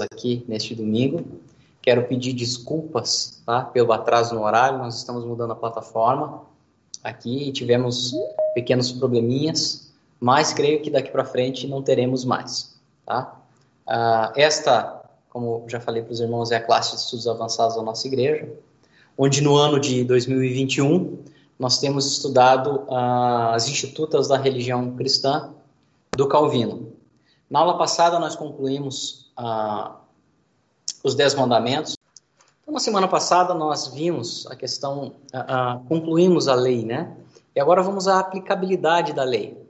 aqui neste domingo. Quero pedir desculpas tá, pelo atraso no horário, nós estamos mudando a plataforma aqui e tivemos pequenos probleminhas, mas creio que daqui para frente não teremos mais. Tá? Uh, esta, como já falei para os irmãos, é a classe de estudos avançados da nossa igreja, onde no ano de 2021 nós temos estudado uh, as institutas da religião cristã do Calvino. Na aula passada nós concluímos uh, os Dez Mandamentos. Então, na semana passada nós vimos a questão, uh, concluímos a lei, né? E agora vamos à aplicabilidade da lei.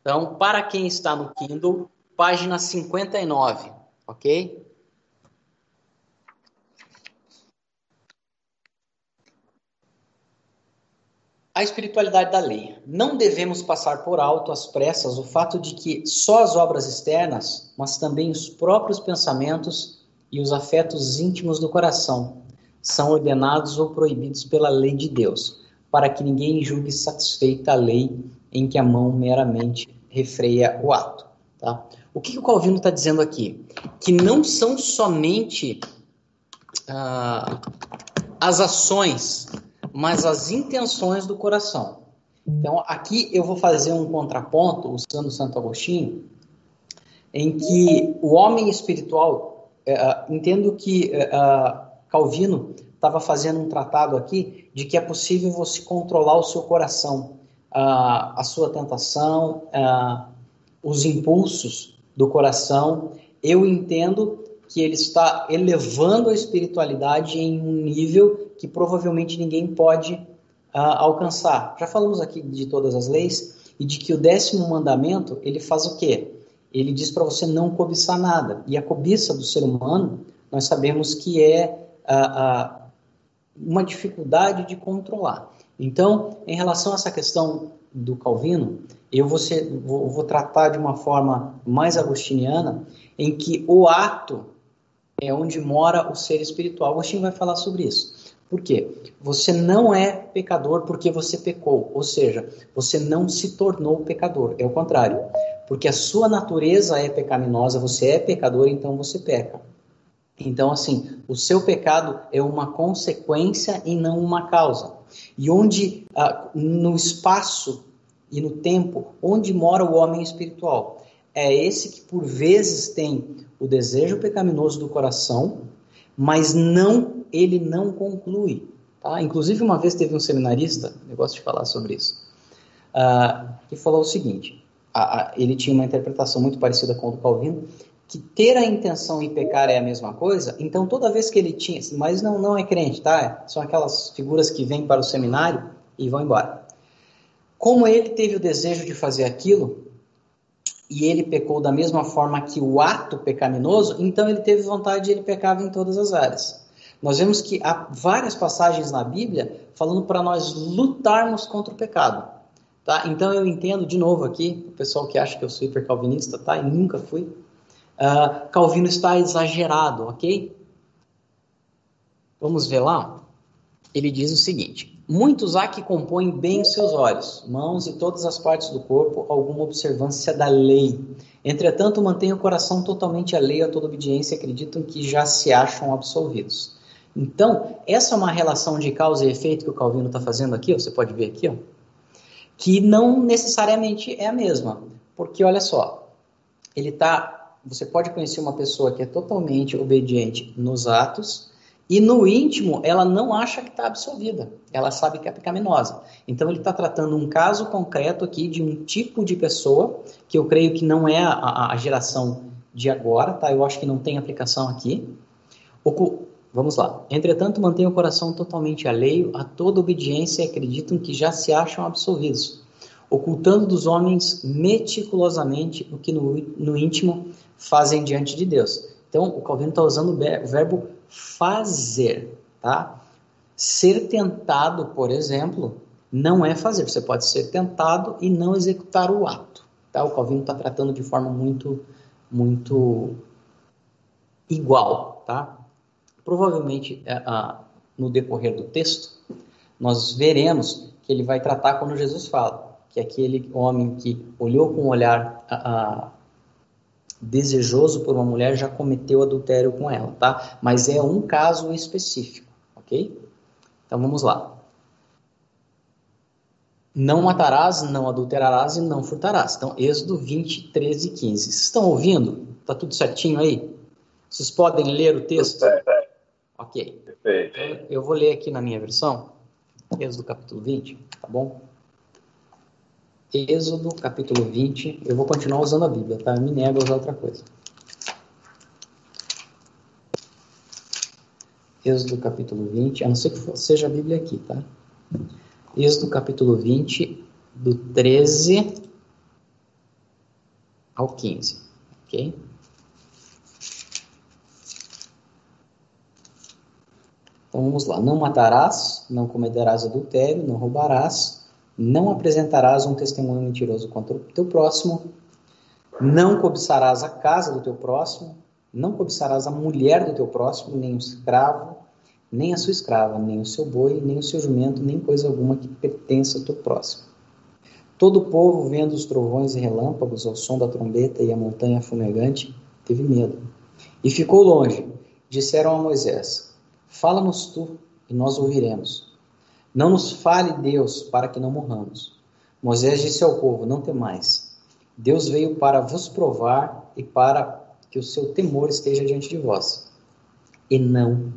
Então, para quem está no Kindle, página 59, ok? A espiritualidade da lei. Não devemos passar por alto às pressas o fato de que só as obras externas, mas também os próprios pensamentos e os afetos íntimos do coração são ordenados ou proibidos pela lei de Deus, para que ninguém julgue satisfeita a lei em que a mão meramente refreia o ato. Tá? O que, que o Calvino está dizendo aqui? Que não são somente ah, as ações mas as intenções do coração. Então, aqui eu vou fazer um contraponto, usando Santo Agostinho, em que o homem espiritual, é, entendo que é, Calvino estava fazendo um tratado aqui de que é possível você controlar o seu coração, a, a sua tentação, a, os impulsos do coração. Eu entendo que ele está elevando a espiritualidade em um nível que provavelmente ninguém pode uh, alcançar. Já falamos aqui de todas as leis e de que o décimo mandamento ele faz o quê? Ele diz para você não cobiçar nada. E a cobiça do ser humano, nós sabemos que é uh, uh, uma dificuldade de controlar. Então, em relação a essa questão do Calvino, eu vou, ser, vou, vou tratar de uma forma mais agostiniana, em que o ato é onde mora o ser espiritual. Agostinho vai falar sobre isso. Por quê? Você não é pecador porque você pecou, ou seja, você não se tornou pecador, é o contrário. Porque a sua natureza é pecaminosa, você é pecador, então você peca. Então, assim, o seu pecado é uma consequência e não uma causa. E onde, ah, no espaço e no tempo, onde mora o homem espiritual? É esse que por vezes tem o desejo pecaminoso do coração, mas não ele não conclui. Tá? Inclusive, uma vez teve um seminarista, eu gosto de falar sobre isso, uh, que falou o seguinte: a, a, ele tinha uma interpretação muito parecida com o do Calvino, que ter a intenção e pecar é a mesma coisa, então toda vez que ele tinha, mas não, não é crente, tá? São aquelas figuras que vêm para o seminário e vão embora. Como ele teve o desejo de fazer aquilo, e ele pecou da mesma forma que o ato pecaminoso, então ele teve vontade e ele pecava em todas as áreas. Nós vemos que há várias passagens na Bíblia falando para nós lutarmos contra o pecado. Tá? Então eu entendo, de novo aqui, o pessoal que acha que eu sou hipercalvinista, tá? e nunca fui, uh, Calvino está exagerado, ok? Vamos ver lá? Ele diz o seguinte: Muitos há que compõem bem os seus olhos, mãos e todas as partes do corpo alguma observância da lei. Entretanto, mantêm o coração totalmente alheio a toda obediência e acreditam que já se acham absolvidos. Então, essa é uma relação de causa e efeito que o Calvino está fazendo aqui, você pode ver aqui, ó, que não necessariamente é a mesma. Porque, olha só, ele tá. Você pode conhecer uma pessoa que é totalmente obediente nos atos, e no íntimo, ela não acha que está absolvida, ela sabe que é pecaminosa. Então, ele está tratando um caso concreto aqui de um tipo de pessoa, que eu creio que não é a, a geração de agora, tá? Eu acho que não tem aplicação aqui. O, vamos lá. Entretanto, mantém o coração totalmente alheio a toda obediência e acreditam que já se acham absolvidos, ocultando dos homens meticulosamente o que no, no íntimo fazem diante de Deus. Então, o Calvino está usando o verbo fazer, tá? Ser tentado, por exemplo, não é fazer. Você pode ser tentado e não executar o ato. Tá? O Calvino está tratando de forma muito, muito igual, tá? Provavelmente, é, no decorrer do texto, nós veremos que ele vai tratar quando Jesus fala que aquele homem que olhou com um olhar desejoso por uma mulher já cometeu adultério com ela, tá? Mas é um caso específico, ok? Então vamos lá. Não matarás, não adulterarás e não furtarás. Então, Êxodo 20, 13 e 15. Vocês estão ouvindo? Tá tudo certinho aí? Vocês podem ler o texto? Ok. Perfeito. Eu vou ler aqui na minha versão, Êxodo capítulo 20, tá bom? Êxodo capítulo 20, eu vou continuar usando a Bíblia, tá? Eu me nego a usar outra coisa. Êxodo capítulo 20, a não ser que seja a Bíblia aqui, tá? Êxodo capítulo 20, do 13 ao 15, ok? Então vamos lá. Não matarás, não cometerás adultério, não roubarás, não apresentarás um testemunho mentiroso contra o teu próximo, não cobiçarás a casa do teu próximo, não cobiçarás a mulher do teu próximo, nem o escravo, nem a sua escrava, nem o seu boi, nem o seu jumento, nem coisa alguma que pertença ao teu próximo. Todo o povo, vendo os trovões e relâmpagos, ao som da trombeta e a montanha fumegante, teve medo. E ficou longe. Disseram a Moisés: Fala-nos tu, e nós ouviremos. Não nos fale Deus, para que não morramos. Moisés disse ao povo: Não temais. Deus veio para vos provar e para que o seu temor esteja diante de vós. E não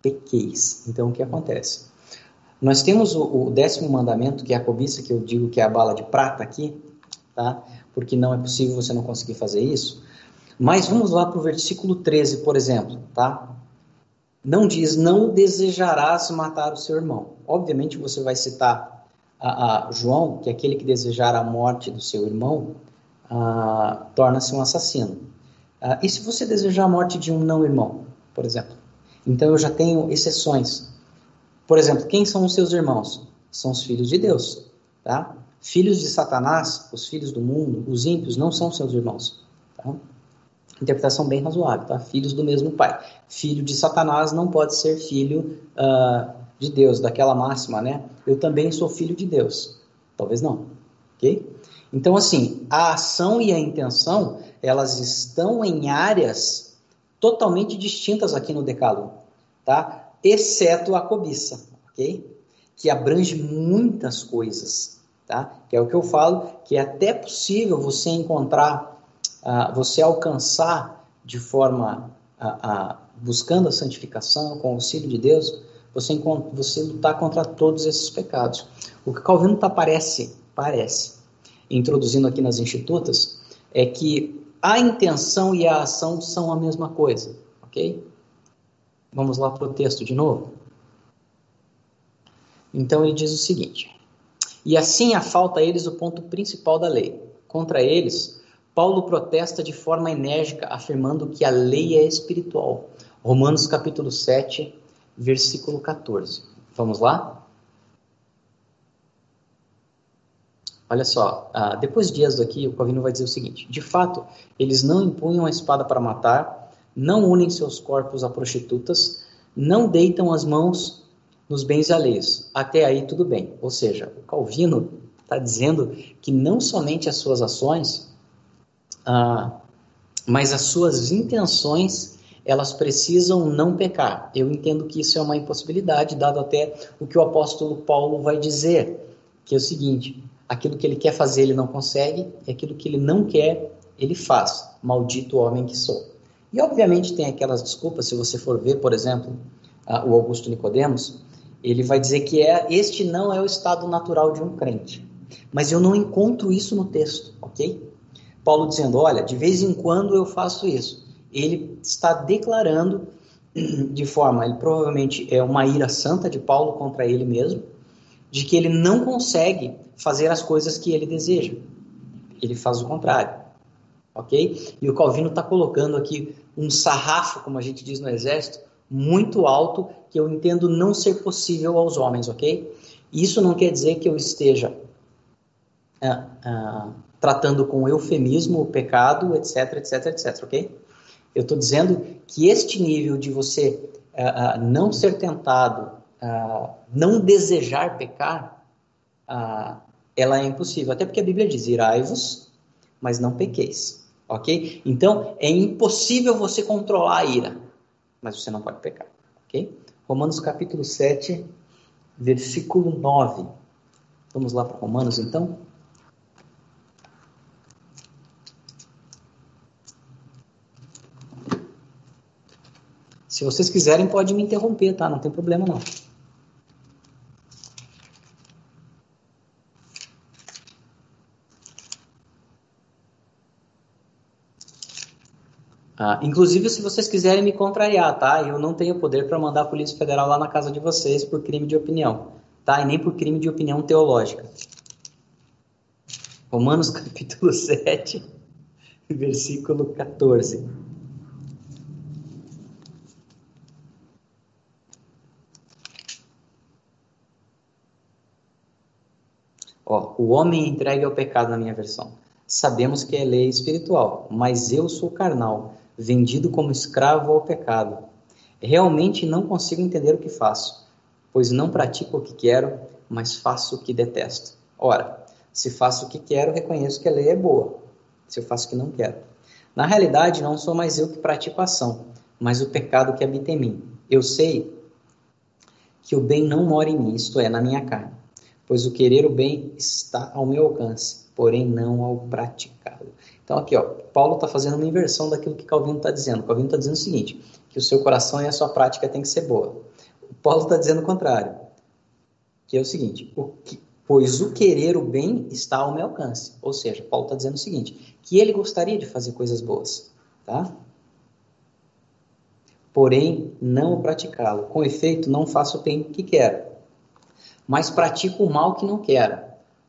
pequeis. Então, o que acontece? Nós temos o, o, décimo mandamento, que é a cobiça, que eu digo que é a bala de prata aqui, tá? Porque não é possível você não conseguir fazer isso. Mas vamos lá para o versículo 13, por exemplo, tá? Não diz, não desejarás matar o seu irmão. Obviamente você vai citar a, a João, que é aquele que desejar a morte do seu irmão, ah, torna-se um assassino. Ah, e se você desejar a morte de um não-irmão, por exemplo? Então eu já tenho exceções. Por exemplo, quem são os seus irmãos? São os filhos de Deus, tá? Filhos de Satanás, os filhos do mundo, os ímpios não são seus irmãos, tá? Interpretação bem razoável, tá? Filhos do mesmo pai. Filho de Satanás não pode ser filho uh, de Deus, daquela máxima, né? Eu também sou filho de Deus. Talvez não, ok? Então, assim, a ação e a intenção, elas estão em áreas totalmente distintas aqui no Decálogo, tá? Exceto a cobiça, ok? Que abrange muitas coisas, tá? Que é o que eu falo, que é até possível você encontrar, uh, você alcançar de forma, uh, uh, buscando a santificação, com o auxílio de Deus, você, você lutar contra todos esses pecados. O que Calvino tá, parece, parece, introduzindo aqui nas institutas, é que a intenção e a ação são a mesma coisa, ok? Vamos lá para o texto de novo. Então ele diz o seguinte: E assim afalta a eles o ponto principal da lei. Contra eles, Paulo protesta de forma enérgica, afirmando que a lei é espiritual. Romanos capítulo 7, versículo 14. Vamos lá? Olha só, uh, depois de Êxodo aqui, o Calvino vai dizer o seguinte: de fato, eles não empunham a espada para matar, não unem seus corpos a prostitutas, não deitam as mãos nos bens alheios. Até aí tudo bem. Ou seja, o Calvino está dizendo que não somente as suas ações, uh, mas as suas intenções, elas precisam não pecar. Eu entendo que isso é uma impossibilidade, dado até o que o apóstolo Paulo vai dizer, que é o seguinte: aquilo que ele quer fazer ele não consegue, e aquilo que ele não quer, ele faz. Maldito homem que sou. E obviamente tem aquelas desculpas, se você for ver, por exemplo, uh, o Augusto Nicodemos, ele vai dizer que é este não é o estado natural de um crente. Mas eu não encontro isso no texto, ok? Paulo dizendo, olha, de vez em quando eu faço isso. Ele está declarando de forma, ele provavelmente é uma ira santa de Paulo contra ele mesmo, de que ele não consegue fazer as coisas que ele deseja. Ele faz o contrário. Ok? E o Calvino está colocando aqui um sarrafo, como a gente diz no Exército, muito alto, que eu entendo não ser possível aos homens, ok? Isso não quer dizer que eu esteja ah, ah, tratando com eufemismo o pecado, etc, etc, etc, ok? Eu estou dizendo que este nível de você ah, não ser tentado não desejar pecar, ela é impossível. Até porque a Bíblia diz: irai-vos, mas não pequeis. Ok? Então, é impossível você controlar a ira, mas você não pode pecar. Ok? Romanos capítulo 7, versículo 9. Vamos lá para Romanos então? Se vocês quiserem, pode me interromper, tá? Não tem problema não. Ah, inclusive, se vocês quiserem me contrariar, tá? Eu não tenho poder para mandar a Polícia Federal lá na casa de vocês por crime de opinião, tá? E nem por crime de opinião teológica. Romanos capítulo 7, versículo 14. Ó, o homem entregue ao pecado na minha versão. Sabemos que é lei espiritual, mas eu sou carnal vendido como escravo ao pecado. Realmente não consigo entender o que faço, pois não pratico o que quero, mas faço o que detesto. Ora, se faço o que quero, reconheço que a lei é boa. Se eu faço o que não quero. Na realidade, não sou mais eu que pratico a ação, mas o pecado que habita em mim. Eu sei que o bem não mora em mim, isto é, na minha carne, pois o querer o bem está ao meu alcance, porém não ao praticá-lo. Então, aqui, ó, Paulo está fazendo uma inversão daquilo que Calvino está dizendo. Calvino está dizendo o seguinte: que o seu coração e a sua prática tem que ser boa. O Paulo está dizendo o contrário, que é o seguinte: o que, pois o querer o bem está ao meu alcance. Ou seja, Paulo está dizendo o seguinte: que ele gostaria de fazer coisas boas, tá? Porém, não o praticá-lo. Com efeito, não faço o bem que quero, mas pratico o mal que não quero.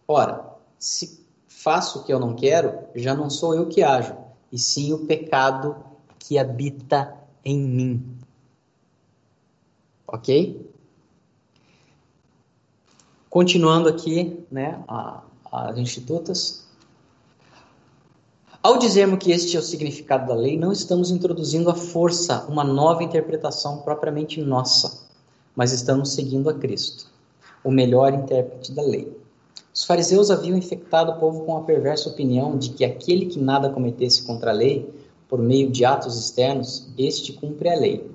Ora, se faço o que eu não quero, já não sou eu que ajo, e sim o pecado que habita em mim. Ok? Continuando aqui, né, as institutas. Ao dizermos que este é o significado da lei, não estamos introduzindo a força, uma nova interpretação propriamente nossa, mas estamos seguindo a Cristo, o melhor intérprete da lei. Os fariseus haviam infectado o povo com a perversa opinião de que aquele que nada cometesse contra a lei, por meio de atos externos, este cumpre a lei.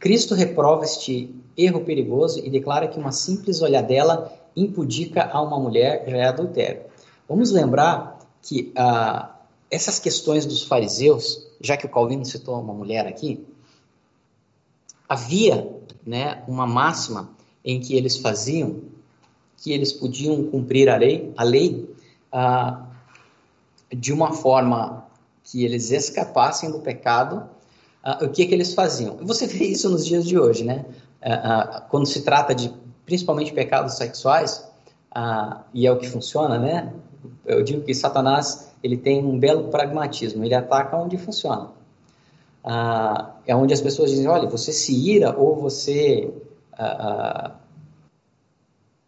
Cristo reprova este erro perigoso e declara que uma simples olhadela impudica a uma mulher já é adultério. Vamos lembrar que ah, essas questões dos fariseus, já que o Calvino citou uma mulher aqui, havia né, uma máxima em que eles faziam que eles podiam cumprir a lei, a lei ah, de uma forma que eles escapassem do pecado, ah, o que, que eles faziam? Você vê isso nos dias de hoje, né? Ah, ah quando se trata de principalmente pecados sexuais, ah, e é o que funciona, né? Eu digo que Satanás ele tem um belo pragmatismo, ele ataca onde funciona. Ah, é onde as pessoas dizem, olha, você se ira ou você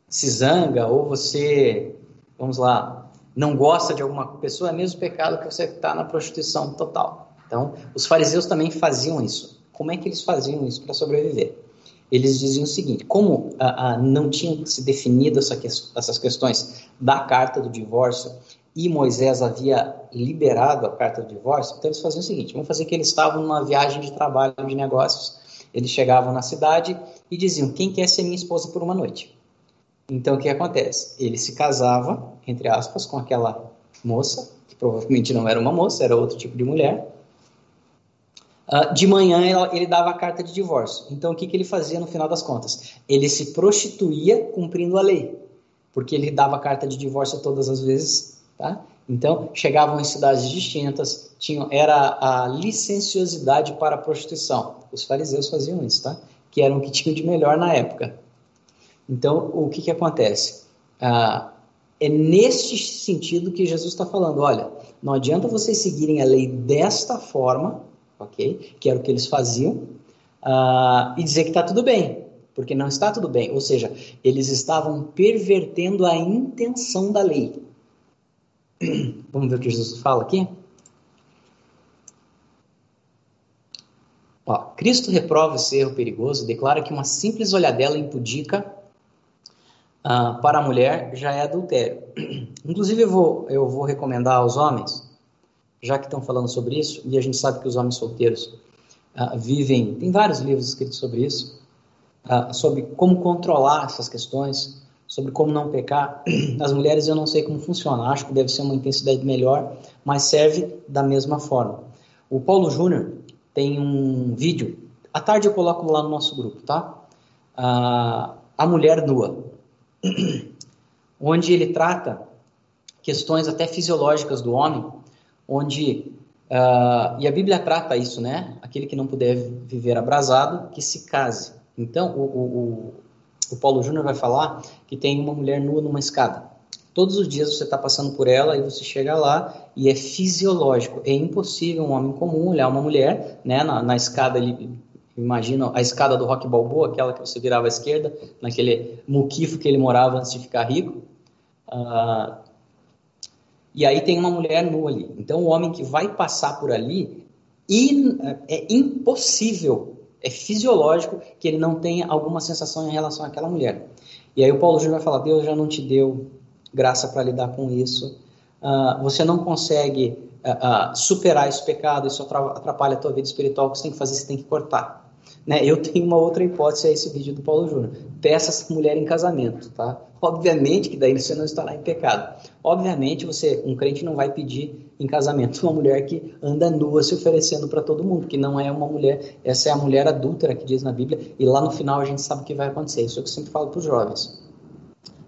se zanga ou você, vamos lá, não gosta de alguma pessoa, é mesmo pecado que você está na prostituição total. Então, os fariseus também faziam isso. Como é que eles faziam isso para sobreviver? Eles diziam o seguinte: como ah, ah, não tinham se definido essa que, essas questões da carta do divórcio e Moisés havia liberado a carta do divórcio, então eles faziam o seguinte: vamos fazer que eles estavam numa viagem de trabalho de negócios. Eles chegavam na cidade e diziam: quem quer ser minha esposa por uma noite? Então, o que acontece? Ele se casava, entre aspas, com aquela moça, que provavelmente não era uma moça, era outro tipo de mulher. Uh, de manhã, ele dava a carta de divórcio. Então, o que, que ele fazia no final das contas? Ele se prostituía cumprindo a lei, porque ele dava a carta de divórcio todas as vezes, tá? Então, chegavam em cidades distintas, tinham, era a licenciosidade para a prostituição. Os fariseus faziam isso, tá? Que eram o que tinham de melhor na época. Então, o que, que acontece? Ah, é neste sentido que Jesus está falando: olha, não adianta vocês seguirem a lei desta forma, ok? Que era o que eles faziam, ah, e dizer que está tudo bem, porque não está tudo bem. Ou seja, eles estavam pervertendo a intenção da lei. Vamos ver o que Jesus fala aqui? Ó, Cristo reprova esse erro perigoso e declara que uma simples olhadela impudica ah, para a mulher já é adultério. Inclusive, eu vou, eu vou recomendar aos homens já que estão falando sobre isso, e a gente sabe que os homens solteiros uh, vivem, tem vários livros escritos sobre isso, uh, sobre como controlar essas questões, sobre como não pecar. As mulheres eu não sei como funciona, acho que deve ser uma intensidade melhor, mas serve da mesma forma. O Paulo Júnior tem um vídeo, à tarde eu coloco lá no nosso grupo, tá? Uh, a mulher nua, onde ele trata questões até fisiológicas do homem, onde uh, e a Bíblia trata isso, né? Aquele que não puder viver abrasado, que se case. Então, o, o, o Paulo Júnior vai falar que tem uma mulher nua numa escada. Todos os dias você está passando por ela e você chega lá e é fisiológico. É impossível um homem comum olhar uma mulher, né? Na, na escada ele imagina a escada do Rock Balboa, aquela que você virava à esquerda, naquele muquifo que ele morava antes de ficar rico. Uh, e aí tem uma mulher nua ali. Então o homem que vai passar por ali in, é impossível, é fisiológico que ele não tenha alguma sensação em relação àquela mulher. E aí o Paulo Júnior vai falar: Deus já não te deu graça para lidar com isso. Uh, você não consegue uh, uh, superar esse pecado, isso atrapalha a tua vida espiritual. O que você tem que fazer, você tem que cortar. Né? Eu tenho uma outra hipótese a esse vídeo do Paulo Júnior. Peça essa mulher em casamento, tá? Obviamente que daí você não estará em pecado. Obviamente você, um crente não vai pedir em casamento uma mulher que anda nua se oferecendo para todo mundo, que não é uma mulher, essa é a mulher adúltera que diz na Bíblia, e lá no final a gente sabe o que vai acontecer. Isso é o que eu sempre falo para os jovens.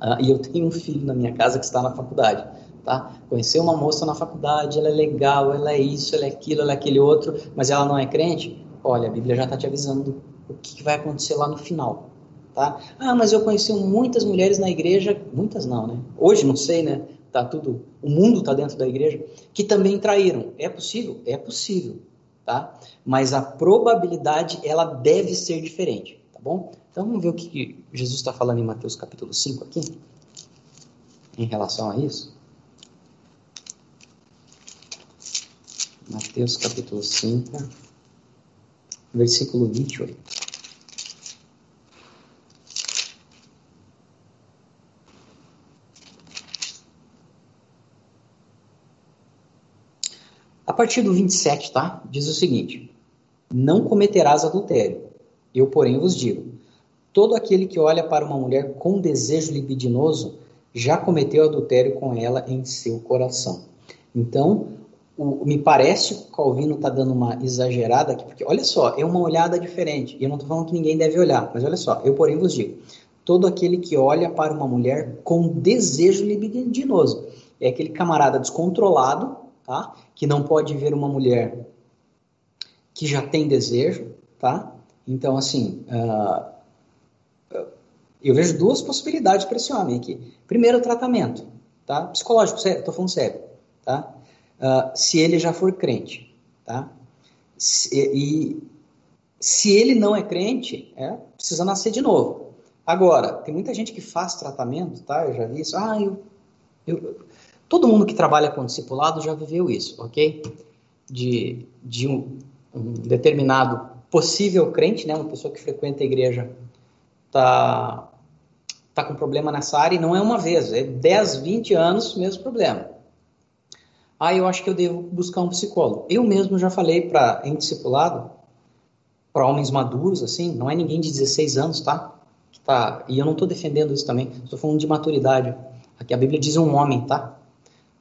Uh, e eu tenho um filho na minha casa que está na faculdade. Tá? Conhecer uma moça na faculdade, ela é legal, ela é isso, ela é aquilo, ela é aquele outro, mas ela não é crente. Olha, a Bíblia já está te avisando o que vai acontecer lá no final. Tá? Ah, mas eu conheci muitas mulheres na igreja, muitas não, né? Hoje não sei, né? Tá tudo, o mundo está dentro da igreja, que também traíram. É possível? É possível, tá? Mas a probabilidade ela deve ser diferente, tá bom? Então vamos ver o que Jesus está falando em Mateus capítulo 5 aqui, em relação a isso. Mateus capítulo 5, versículo 28. Partir do 27, tá? Diz o seguinte: Não cometerás adultério. Eu, porém, vos digo: Todo aquele que olha para uma mulher com desejo libidinoso já cometeu adultério com ela em seu coração. Então, o, me parece que o Calvino está dando uma exagerada aqui, porque olha só, é uma olhada diferente. E eu não estou falando que ninguém deve olhar, mas olha só, eu porém vos digo: todo aquele que olha para uma mulher com desejo libidinoso é aquele camarada descontrolado, tá? Que não pode ver uma mulher que já tem desejo, tá? Então, assim, uh, eu vejo duas possibilidades para esse homem aqui. Primeiro, tratamento, tá? Psicológico, estou falando sério, tá? Uh, se ele já for crente, tá? Se, e se ele não é crente, é, precisa nascer de novo. Agora, tem muita gente que faz tratamento, tá? Eu já vi isso. Ah, eu, eu todo mundo que trabalha com discipulado já viveu isso, ok? De, de um, um determinado possível crente, né? Uma pessoa que frequenta a igreja tá tá com problema nessa área e não é uma vez, é 10, 20 anos mesmo problema. Ah, eu acho que eu devo buscar um psicólogo. Eu mesmo já falei para em discipulado, para homens maduros, assim, não é ninguém de 16 anos, tá? tá e eu não estou defendendo isso também, estou falando de maturidade. Aqui a Bíblia diz um homem, tá?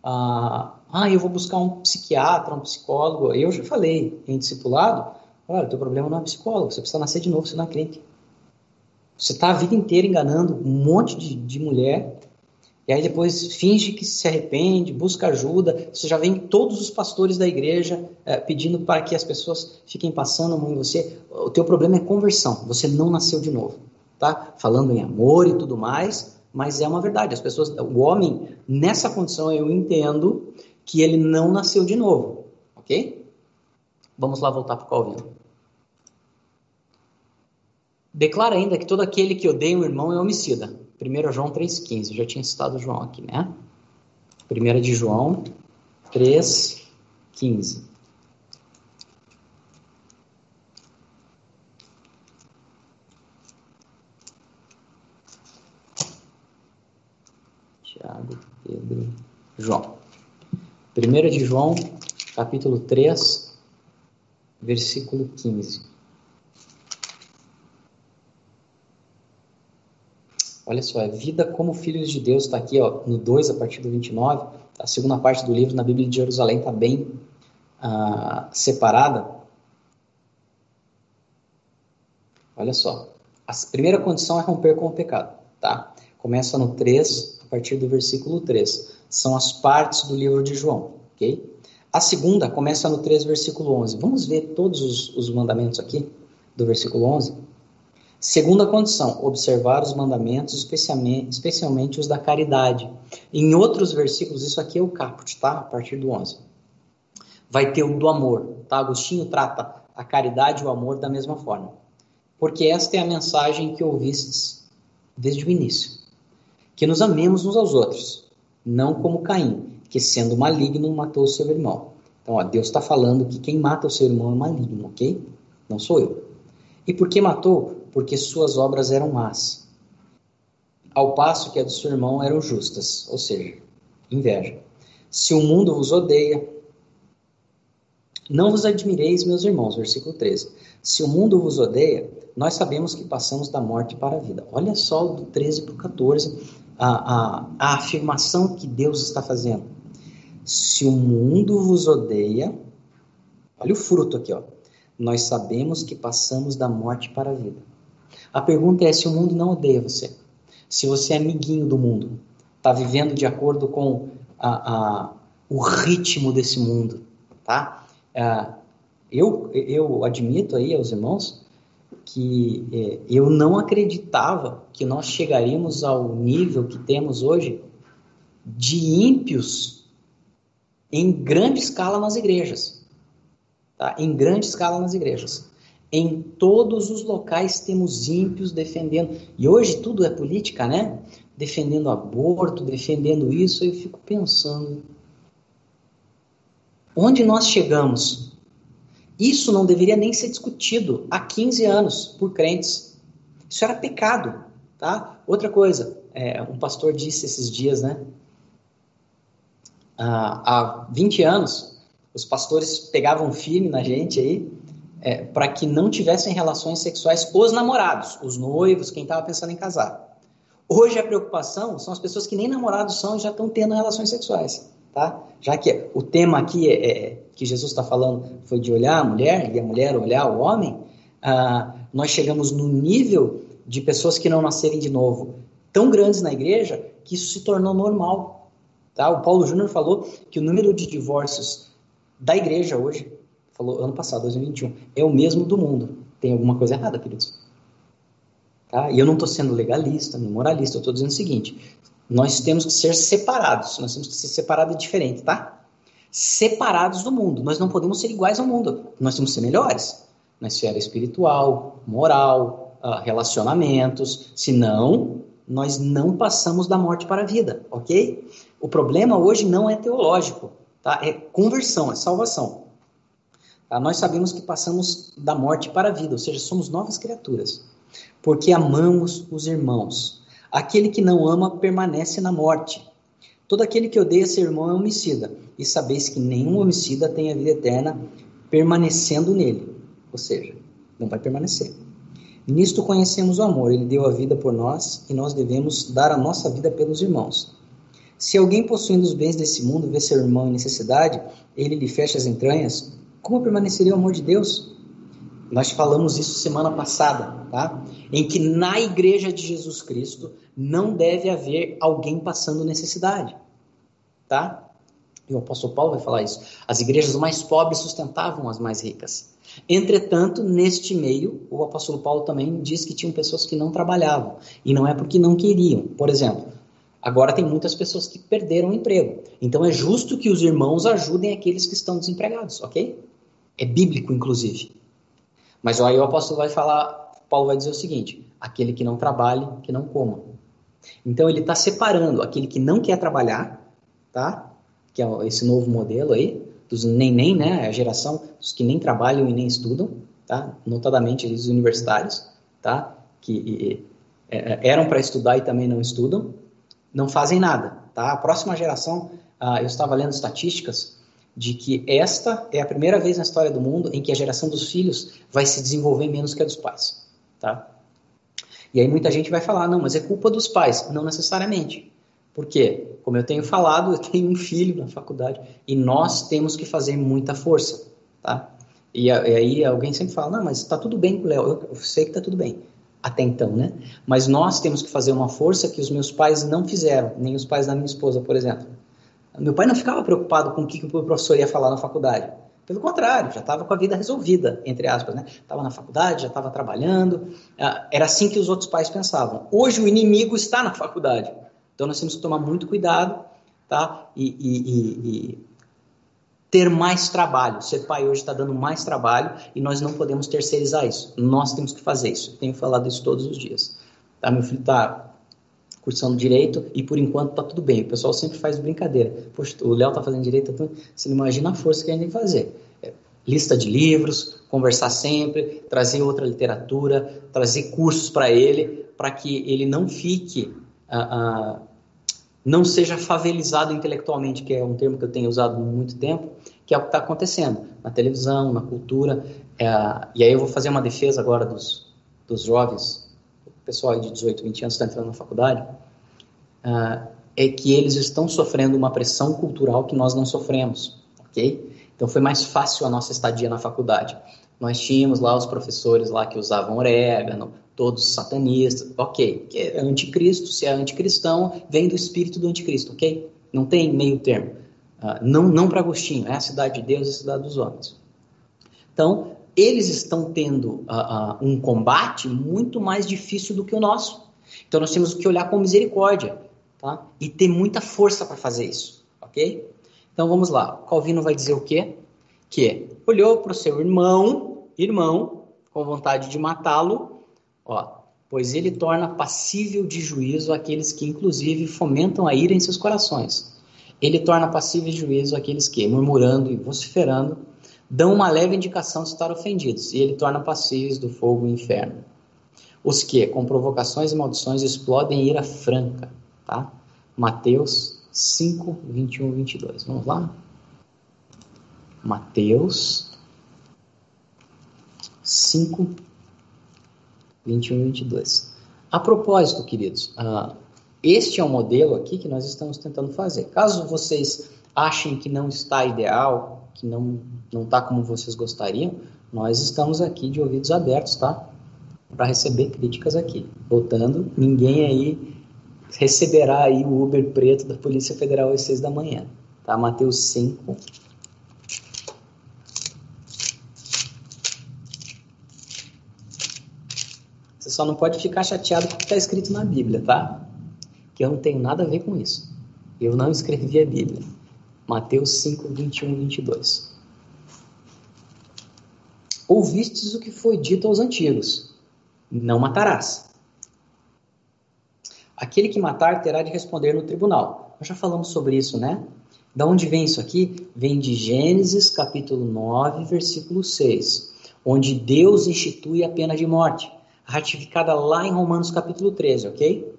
Ah, ah, eu vou buscar um psiquiatra, um psicólogo. Eu já falei em discipulado, olha, teu problema não é psicólogo, você precisa nascer de novo, você não é crente. Você está a vida inteira enganando um monte de, de mulher, e aí depois finge que se arrepende, busca ajuda. Você já vem todos os pastores da igreja é, pedindo para que as pessoas fiquem passando a mão em você. O teu problema é conversão, você não nasceu de novo. Tá? Falando em amor e tudo mais, mas é uma verdade. As pessoas, o homem nessa condição eu entendo que ele não nasceu de novo, ok? Vamos lá voltar para o Calvino. Declara ainda que todo aquele que odeia um irmão é homicida. 1 João 3,15. Já tinha citado João aqui, né? 1 de João 3,15. Tiago, Pedro, João. 1 de João, capítulo 3, versículo 15. Olha só, é vida como filhos de Deus, está aqui ó, no 2, a partir do 29. A segunda parte do livro, na Bíblia de Jerusalém, está bem uh, separada. Olha só, a primeira condição é romper com o pecado, tá? Começa no 3, a partir do versículo 3. São as partes do livro de João, ok? A segunda começa no 3, versículo 11. Vamos ver todos os, os mandamentos aqui do versículo 11? Segunda condição, observar os mandamentos, especialmente, especialmente os da caridade. Em outros versículos, isso aqui é o caput, tá? A partir do 11. Vai ter o do amor, tá? Agostinho trata a caridade e o amor da mesma forma. Porque esta é a mensagem que ouvistes desde o início. Que nos amemos uns aos outros, não como Caim, que sendo maligno matou o seu irmão. Então, ó, Deus está falando que quem mata o seu irmão é maligno, ok? Não sou eu. E por que matou? porque suas obras eram más, ao passo que a do seu irmão eram justas, ou seja, inveja. Se o mundo vos odeia, não vos admireis, meus irmãos, versículo 13. Se o mundo vos odeia, nós sabemos que passamos da morte para a vida. Olha só do 13 para o 14, a, a, a afirmação que Deus está fazendo. Se o mundo vos odeia, olha o fruto aqui, ó. Nós sabemos que passamos da morte para a vida. A pergunta é se o mundo não odeia você, se você é amiguinho do mundo, está vivendo de acordo com a, a, o ritmo desse mundo, tá? É, eu, eu admito aí aos irmãos que é, eu não acreditava que nós chegaríamos ao nível que temos hoje de ímpios em grande escala nas igrejas. Tá? Em grande escala nas igrejas. Em todos os locais temos ímpios defendendo. E hoje tudo é política, né? Defendendo aborto, defendendo isso. Eu fico pensando. Onde nós chegamos? Isso não deveria nem ser discutido há 15 anos por crentes. Isso era pecado, tá? Outra coisa, é, um pastor disse esses dias, né? Ah, há 20 anos, os pastores pegavam firme na gente aí é, para que não tivessem relações sexuais os namorados, os noivos, quem estava pensando em casar. Hoje a preocupação são as pessoas que nem namorados são e já estão tendo relações sexuais, tá? Já que o tema aqui é, é que Jesus está falando foi de olhar a mulher e a mulher olhar o homem, ah, nós chegamos no nível de pessoas que não nascerem de novo tão grandes na igreja que isso se tornou normal. Tá? O Paulo Júnior falou que o número de divórcios da igreja hoje falou ano passado, 2021, é o mesmo do mundo. Tem alguma coisa errada, queridos. Tá? E eu não estou sendo legalista, nem moralista, eu estou dizendo o seguinte: nós temos que ser separados, nós temos que ser separados e diferente, tá? Separados do mundo. Nós não podemos ser iguais ao mundo, nós temos que ser melhores na esfera espiritual, moral, ah, relacionamentos, senão nós não passamos da morte para a vida, ok? O problema hoje não é teológico, tá? É conversão, é salvação. Tá? Nós sabemos que passamos da morte para a vida, ou seja, somos novas criaturas, porque amamos os irmãos. Aquele que não ama permanece na morte. Todo aquele que odeia seu irmão é homicida, e sabeis que nenhum homicida tem a vida eterna permanecendo nele, ou seja, não vai permanecer. Nisto conhecemos o amor, ele deu a vida por nós e nós devemos dar a nossa vida pelos irmãos. Se alguém possuindo os bens desse mundo vê seu irmão em necessidade, ele lhe fecha as entranhas, como permaneceria o amor de Deus? Nós falamos isso semana passada, tá? Em que na igreja de Jesus Cristo não deve haver alguém passando necessidade, tá? E o apóstolo Paulo vai falar isso. As igrejas mais pobres sustentavam as mais ricas. Entretanto, neste meio, o apóstolo Paulo também diz que tinham pessoas que não trabalhavam. E não é porque não queriam. Por exemplo, agora tem muitas pessoas que perderam o emprego. Então é justo que os irmãos ajudem aqueles que estão desempregados, ok? É bíblico, inclusive. Mas aí o apóstolo vai falar, Paulo vai dizer o seguinte: aquele que não trabalhe, que não coma. Então ele está separando aquele que não quer trabalhar, tá? Que é esse novo modelo aí, dos nem-nem, né? A geração dos que nem trabalham e nem estudam, tá? Notadamente os universitários, tá? Que é, é, eram para estudar e também não estudam, não fazem nada, tá? A próxima geração, ah, eu estava lendo estatísticas, de que esta é a primeira vez na história do mundo em que a geração dos filhos vai se desenvolver menos que a dos pais, tá? E aí muita gente vai falar, não, mas é culpa dos pais. Não necessariamente. Por quê? Como eu tenho falado, eu tenho um filho na faculdade e nós temos que fazer muita força, tá? E, e aí alguém sempre fala, não, mas está tudo bem com o Léo. Eu, eu sei que está tudo bem, até então, né? Mas nós temos que fazer uma força que os meus pais não fizeram, nem os pais da minha esposa, por exemplo. Meu pai não ficava preocupado com o que o professor ia falar na faculdade. Pelo contrário, já estava com a vida resolvida, entre aspas, né? Estava na faculdade, já estava trabalhando. Ah, era assim que os outros pais pensavam. Hoje o inimigo está na faculdade. Então nós temos que tomar muito cuidado, tá? E, e, e, e ter mais trabalho. Ser pai hoje está dando mais trabalho e nós não podemos terceirizar isso. Nós temos que fazer isso. Eu tenho falado isso todos os dias. Tá? Meu filho está cursando direito e por enquanto está tudo bem. O pessoal sempre faz brincadeira. Poxa, o Léo está fazendo direito, então você não imagina a força que a gente tem que fazer. É, lista de livros, conversar sempre, trazer outra literatura, trazer cursos para ele, para que ele não fique, ah, ah, não seja favelizado intelectualmente, que é um termo que eu tenho usado há muito tempo, que é o que está acontecendo na televisão, na cultura. É, e aí eu vou fazer uma defesa agora dos, dos jovens pessoal de 18, 20 anos está entrando na faculdade, uh, é que eles estão sofrendo uma pressão cultural que nós não sofremos, ok? Então foi mais fácil a nossa estadia na faculdade. Nós tínhamos lá os professores lá que usavam orégano, todos satanistas, ok? É anticristo, se é anticristão, vem do espírito do anticristo, ok? Não tem meio termo. Uh, não não para Agostinho, é a cidade de Deus e a cidade dos homens. Então, eles estão tendo uh, uh, um combate muito mais difícil do que o nosso. Então nós temos que olhar com misericórdia, tá? E ter muita força para fazer isso, ok? Então vamos lá. Calvino vai dizer o quê? Que olhou para o seu irmão, irmão, com vontade de matá-lo, ó, pois ele torna passível de juízo aqueles que inclusive fomentam a ira em seus corações. Ele torna passível de juízo aqueles que, murmurando e vociferando, dão uma leve indicação de estar ofendidos, e ele torna passíveis do fogo e inferno. Os que, com provocações e maldições, explodem ira franca. Tá? Mateus 5, 21 22. Vamos lá? Mateus 5, 21 e 22. A propósito, queridos, uh, este é o modelo aqui que nós estamos tentando fazer. Caso vocês achem que não está ideal, que não não está como vocês gostariam, nós estamos aqui de ouvidos abertos, tá? Para receber críticas aqui. Voltando, ninguém aí receberá aí o Uber preto da Polícia Federal às seis da manhã, tá? Mateus 5. Você só não pode ficar chateado com o que está escrito na Bíblia, tá? Que eu não tenho nada a ver com isso. Eu não escrevi a Bíblia. Mateus 5, 21 e 22. Ouvistes o que foi dito aos antigos: Não matarás. Aquele que matar terá de responder no tribunal. Nós já falamos sobre isso, né? Da onde vem isso aqui? Vem de Gênesis capítulo 9, versículo 6, onde Deus institui a pena de morte, ratificada lá em Romanos capítulo 13, ok?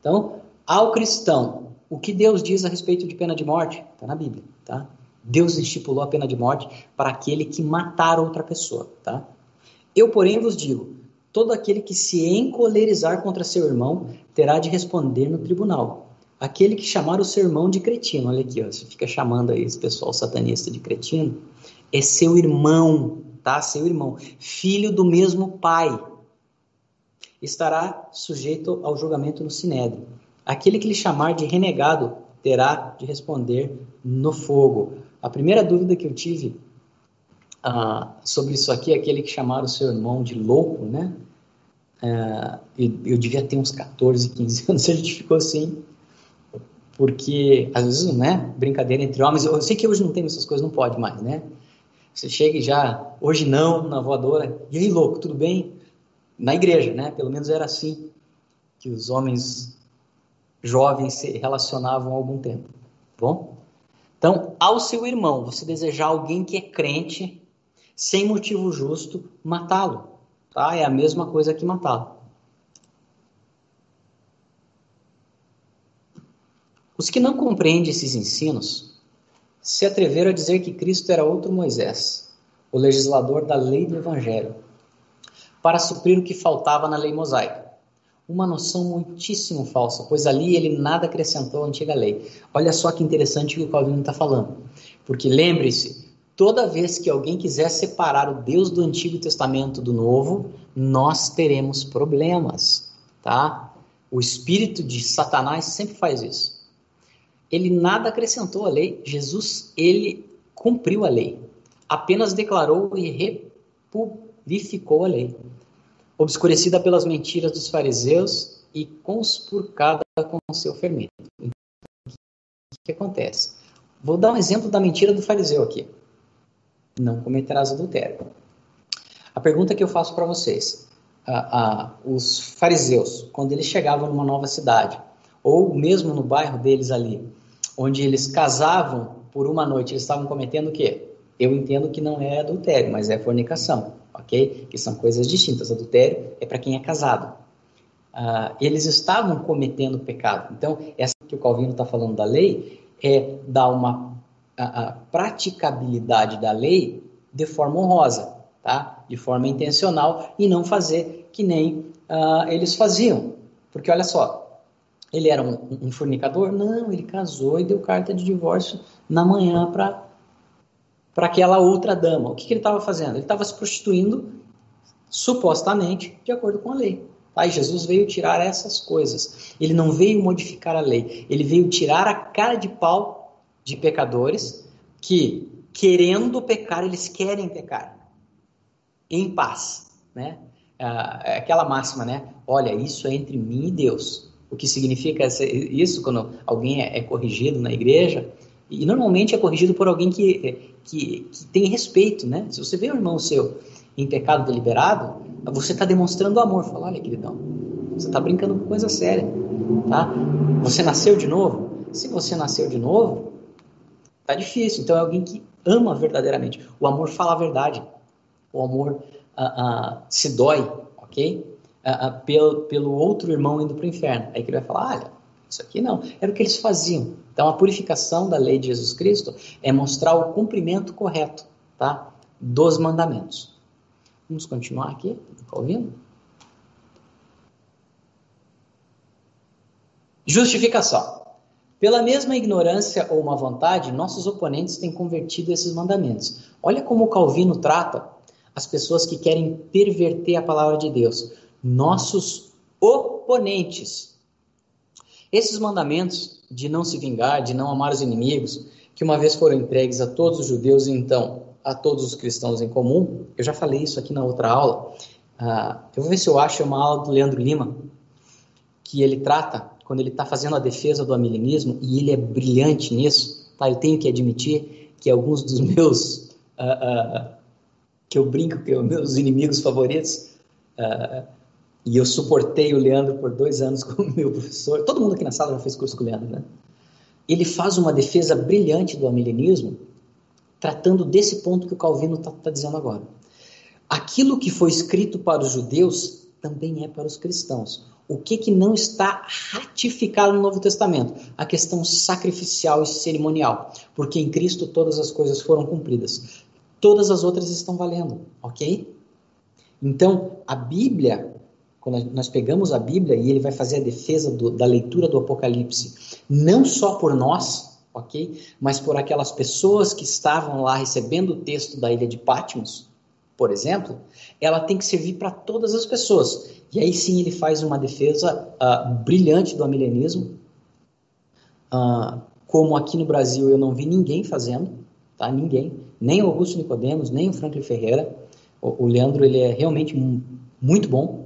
Então, ao cristão, o que Deus diz a respeito de pena de morte? Está na Bíblia, tá? Deus estipulou a pena de morte para aquele que matar outra pessoa, tá? Eu, porém, vos digo: todo aquele que se encolerizar contra seu irmão terá de responder no tribunal. Aquele que chamar o seu irmão de cretino, olha aqui, ó, você fica chamando aí esse pessoal satanista de cretino, é seu irmão, tá? Seu irmão, filho do mesmo pai. Estará sujeito ao julgamento no sinédrio. Aquele que lhe chamar de renegado terá de responder no fogo. A primeira dúvida que eu tive uh, sobre isso aqui aquele que chamaram o seu irmão de louco, né? Uh, eu, eu, devia ter uns 14, 15 anos, a gente ficou assim, porque às vezes, né, brincadeira entre homens, eu sei que hoje não tem essas coisas, não pode mais, né? Você chega e já, hoje não, na voadora, e aí, louco, tudo bem? Na igreja, né? Pelo menos era assim que os homens jovens se relacionavam há algum tempo. Tá bom? Então, ao seu irmão, você desejar alguém que é crente, sem motivo justo, matá-lo. Tá? É a mesma coisa que matá-lo. Os que não compreendem esses ensinos se atreveram a dizer que Cristo era outro Moisés, o legislador da lei do Evangelho, para suprir o que faltava na lei mosaica. Uma noção muitíssimo falsa, pois ali ele nada acrescentou à antiga lei. Olha só que interessante o que o Calvino está falando. Porque lembre-se, toda vez que alguém quiser separar o Deus do Antigo Testamento do Novo, nós teremos problemas, tá? O espírito de Satanás sempre faz isso. Ele nada acrescentou à lei. Jesus, ele cumpriu a lei. Apenas declarou e republificou a lei. Obscurecida pelas mentiras dos fariseus e conspurcada com seu fermento. Então, o que acontece? Vou dar um exemplo da mentira do fariseu aqui. Não cometerás adultério. A pergunta que eu faço para vocês: os fariseus, quando eles chegavam numa nova cidade, ou mesmo no bairro deles ali, onde eles casavam por uma noite, eles estavam cometendo o quê? Eu entendo que não é adultério, mas é fornicação, ok? Que são coisas distintas. Adultério é para quem é casado. Uh, eles estavam cometendo pecado. Então, essa que o Calvino está falando da lei é dar uma a, a praticabilidade da lei de forma honrosa tá? de forma intencional e não fazer que nem uh, eles faziam. Porque olha só, ele era um, um, fornicador? Não, ele casou e deu carta de divórcio na manhã para para aquela outra dama. O que, que ele estava fazendo? Ele estava se prostituindo, supostamente, de acordo com a lei. Tá? Jesus veio tirar essas coisas. Ele não veio modificar a lei. Ele veio tirar a cara de pau de pecadores que, querendo pecar, eles querem pecar em paz, né? Ah, é aquela máxima, né? Olha, isso é entre mim e Deus. O que significa isso quando alguém é, é corrigido na igreja? E normalmente é corrigido por alguém que, que, que tem respeito, né? Se você vê um irmão seu em pecado deliberado, você está demonstrando amor. Fala, olha, queridão, você está brincando com coisa séria, tá? Você nasceu de novo? Se você nasceu de novo, tá difícil. Então é alguém que ama verdadeiramente. O amor fala a verdade o amor uh, uh, se dói, ok? Uh, pelo, pelo outro irmão indo para o inferno. Aí que ele vai falar, olha, isso aqui não. Era o que eles faziam. Então, a purificação da lei de Jesus Cristo é mostrar o cumprimento correto tá, dos mandamentos. Vamos continuar aqui, está ouvindo? Justificação. Pela mesma ignorância ou má vontade, nossos oponentes têm convertido esses mandamentos. Olha como Calvino trata as pessoas que querem perverter a palavra de Deus, nossos oponentes. Esses mandamentos de não se vingar, de não amar os inimigos, que uma vez foram entregues a todos os judeus e então a todos os cristãos em comum, eu já falei isso aqui na outra aula. Uh, eu vou ver se eu acho uma aula do Leandro Lima, que ele trata, quando ele está fazendo a defesa do amilenismo, e ele é brilhante nisso, tá? eu tenho que admitir que alguns dos meus uh, uh, que eu brinco que são meus inimigos favoritos. E eu suportei o Leandro por dois anos como meu professor. Todo mundo aqui na sala já fez curso com o Leandro, né? Ele faz uma defesa brilhante do amilenismo, tratando desse ponto que o Calvino está tá dizendo agora. Aquilo que foi escrito para os judeus também é para os cristãos. O que, que não está ratificado no Novo Testamento? A questão sacrificial e cerimonial. Porque em Cristo todas as coisas foram cumpridas todas as outras estão valendo, ok? Então, a Bíblia, quando nós pegamos a Bíblia e ele vai fazer a defesa do, da leitura do Apocalipse, não só por nós, ok? Mas por aquelas pessoas que estavam lá recebendo o texto da ilha de Patmos, por exemplo, ela tem que servir para todas as pessoas. E aí sim ele faz uma defesa uh, brilhante do amilenismo, uh, como aqui no Brasil eu não vi ninguém fazendo, tá? Ninguém, nem Augusto Nicodemos, nem o Franklin Ferreira. O, o Leandro ele é realmente muito bom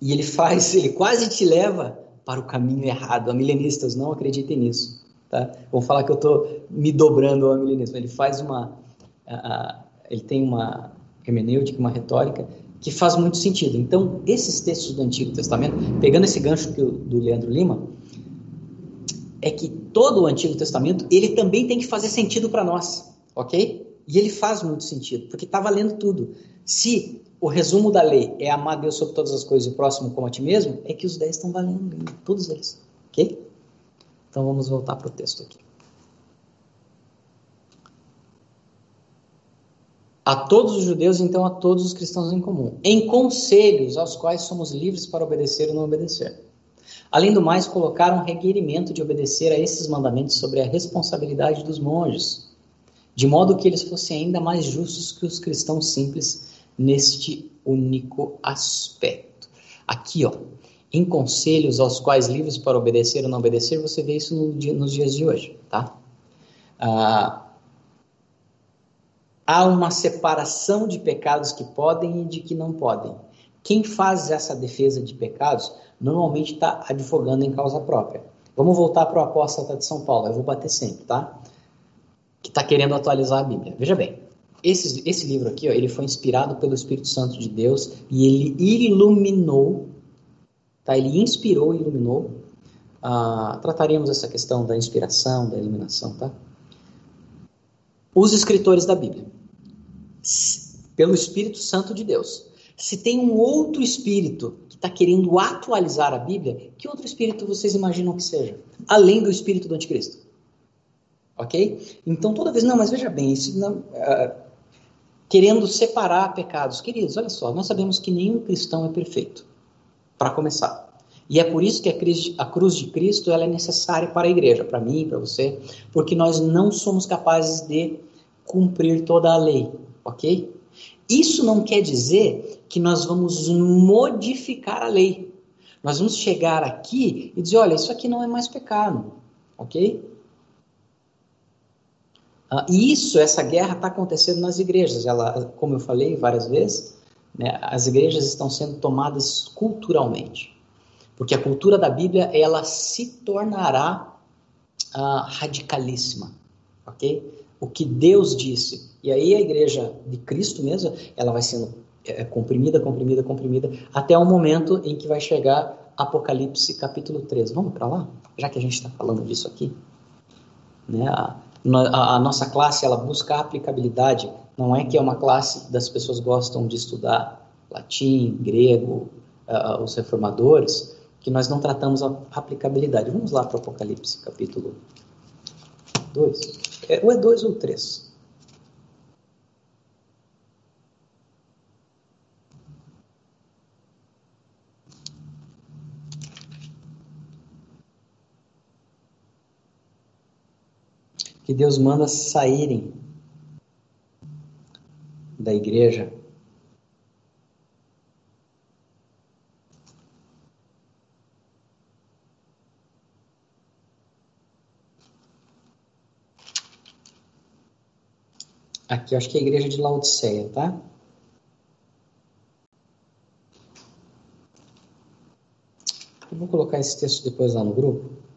e ele faz, ele quase te leva para o caminho errado. A milenistas não acreditem nisso, tá? Falar que eu estou me dobrando ao milenismo. Ele faz uma, ele tem uma hermenêutica, uma retórica que faz muito sentido. Então, esses textos do Antigo Testamento, pegando esse gancho que, do Leandro Lima, é que todo o Antigo Testamento ele também tem que fazer sentido para nós, ok? E ele faz muito sentido, porque está valendo tudo. Se o resumo da lei é amar Deus sobre todas as coisas e o próximo como a ti mesmo, é que os 10 estão valendo, todos eles. Ok? Então vamos voltar para o texto aqui. A todos os judeus, então a todos os cristãos em comum, em conselhos aos quais somos livres para obedecer ou não obedecer. Além do mais, colocaram requerimento de obedecer a esses mandamentos sobre a responsabilidade dos monges, de modo que eles fossem ainda mais justos que os cristãos simples neste único aspecto. Aqui, ó, em conselhos aos quais livres para obedecer ou não obedecer, você vê isso no dia, nos dias de hoje, tá? Ah, há uma separação de pecados que podem e de que não podem. Quem faz essa defesa de pecados normalmente está advogando em causa própria. Vamos voltar para o apóstolo de São Paulo, eu vou bater sempre, tá? Que está querendo atualizar a Bíblia. Veja bem, esse, esse livro aqui, ó, ele foi inspirado pelo Espírito Santo de Deus e ele iluminou, tá? Ele inspirou e iluminou. Ah, trataríamos essa questão da inspiração, da iluminação, tá? Os escritores da Bíblia, pelo Espírito Santo de Deus. Se tem um outro espírito que está querendo atualizar a Bíblia, que outro espírito vocês imaginam que seja? Além do espírito do anticristo. Ok? Então, toda vez, não, mas veja bem, isso não, uh, querendo separar pecados. Queridos, olha só, nós sabemos que nenhum cristão é perfeito, para começar. E é por isso que a cruz, a cruz de Cristo ela é necessária para a igreja, para mim, para você, porque nós não somos capazes de cumprir toda a lei, ok? Isso não quer dizer que nós vamos modificar a lei. Nós vamos chegar aqui e dizer, olha, isso aqui não é mais pecado, ok? Uh, e isso, essa guerra está acontecendo nas igrejas. Ela, como eu falei várias vezes, né, as igrejas estão sendo tomadas culturalmente, porque a cultura da Bíblia ela se tornará uh, radicalíssima, ok? O que Deus disse e aí a igreja de Cristo mesmo, ela vai sendo é, comprimida, comprimida, comprimida, até o momento em que vai chegar Apocalipse capítulo 13. Vamos para lá? Já que a gente está falando disso aqui. Né? A, nossa classe, ela busca aplicabilidade. Não é que é uma classe das pessoas gostam de estudar latim, grego, uh, os reformadores, que nós não tratamos a aplicabilidade. Vamos lá para o Apocalipse capítulo 2. É, ou é 2 ou 3? Que Deus manda saírem da igreja. Aqui, acho que é a igreja de Laodiceia, tá? Eu vou colocar esse texto depois lá no grupo.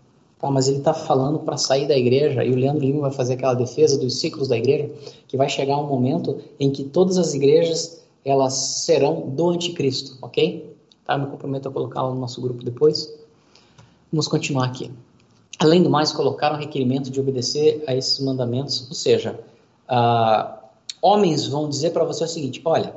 Tá, mas ele está falando para sair da igreja, e o Leandro Lima vai fazer aquela defesa dos ciclos da igreja, que vai chegar um momento em que todas as igrejas elas serão do anticristo, ok? Tá, me comprometo a colocá-lo no nosso grupo depois. Vamos continuar aqui. Além do mais, colocaram requerimento de obedecer a esses mandamentos, ou seja, uh, homens vão dizer para você o seguinte: olha,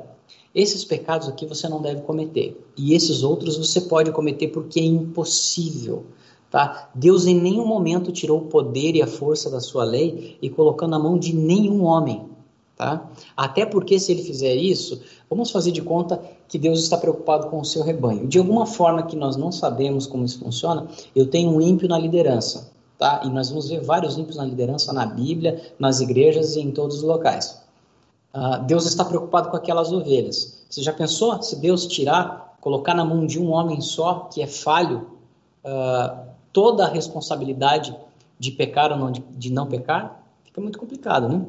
esses pecados aqui você não deve cometer, e esses outros você pode cometer porque é impossível. Tá? Deus em nenhum momento tirou o poder e a força da sua lei e colocou na mão de nenhum homem. Tá? Até porque, se ele fizer isso, vamos fazer de conta que Deus está preocupado com o seu rebanho. De alguma forma que nós não sabemos como isso funciona, eu tenho um ímpio na liderança. Tá? E nós vamos ver vários ímpios na liderança na Bíblia, nas igrejas e em todos os locais. Uh, Deus está preocupado com aquelas ovelhas. Você já pensou se Deus tirar, colocar na mão de um homem só, que é falho, uh, toda a responsabilidade de pecar ou não, de, de não pecar, fica muito complicado, né?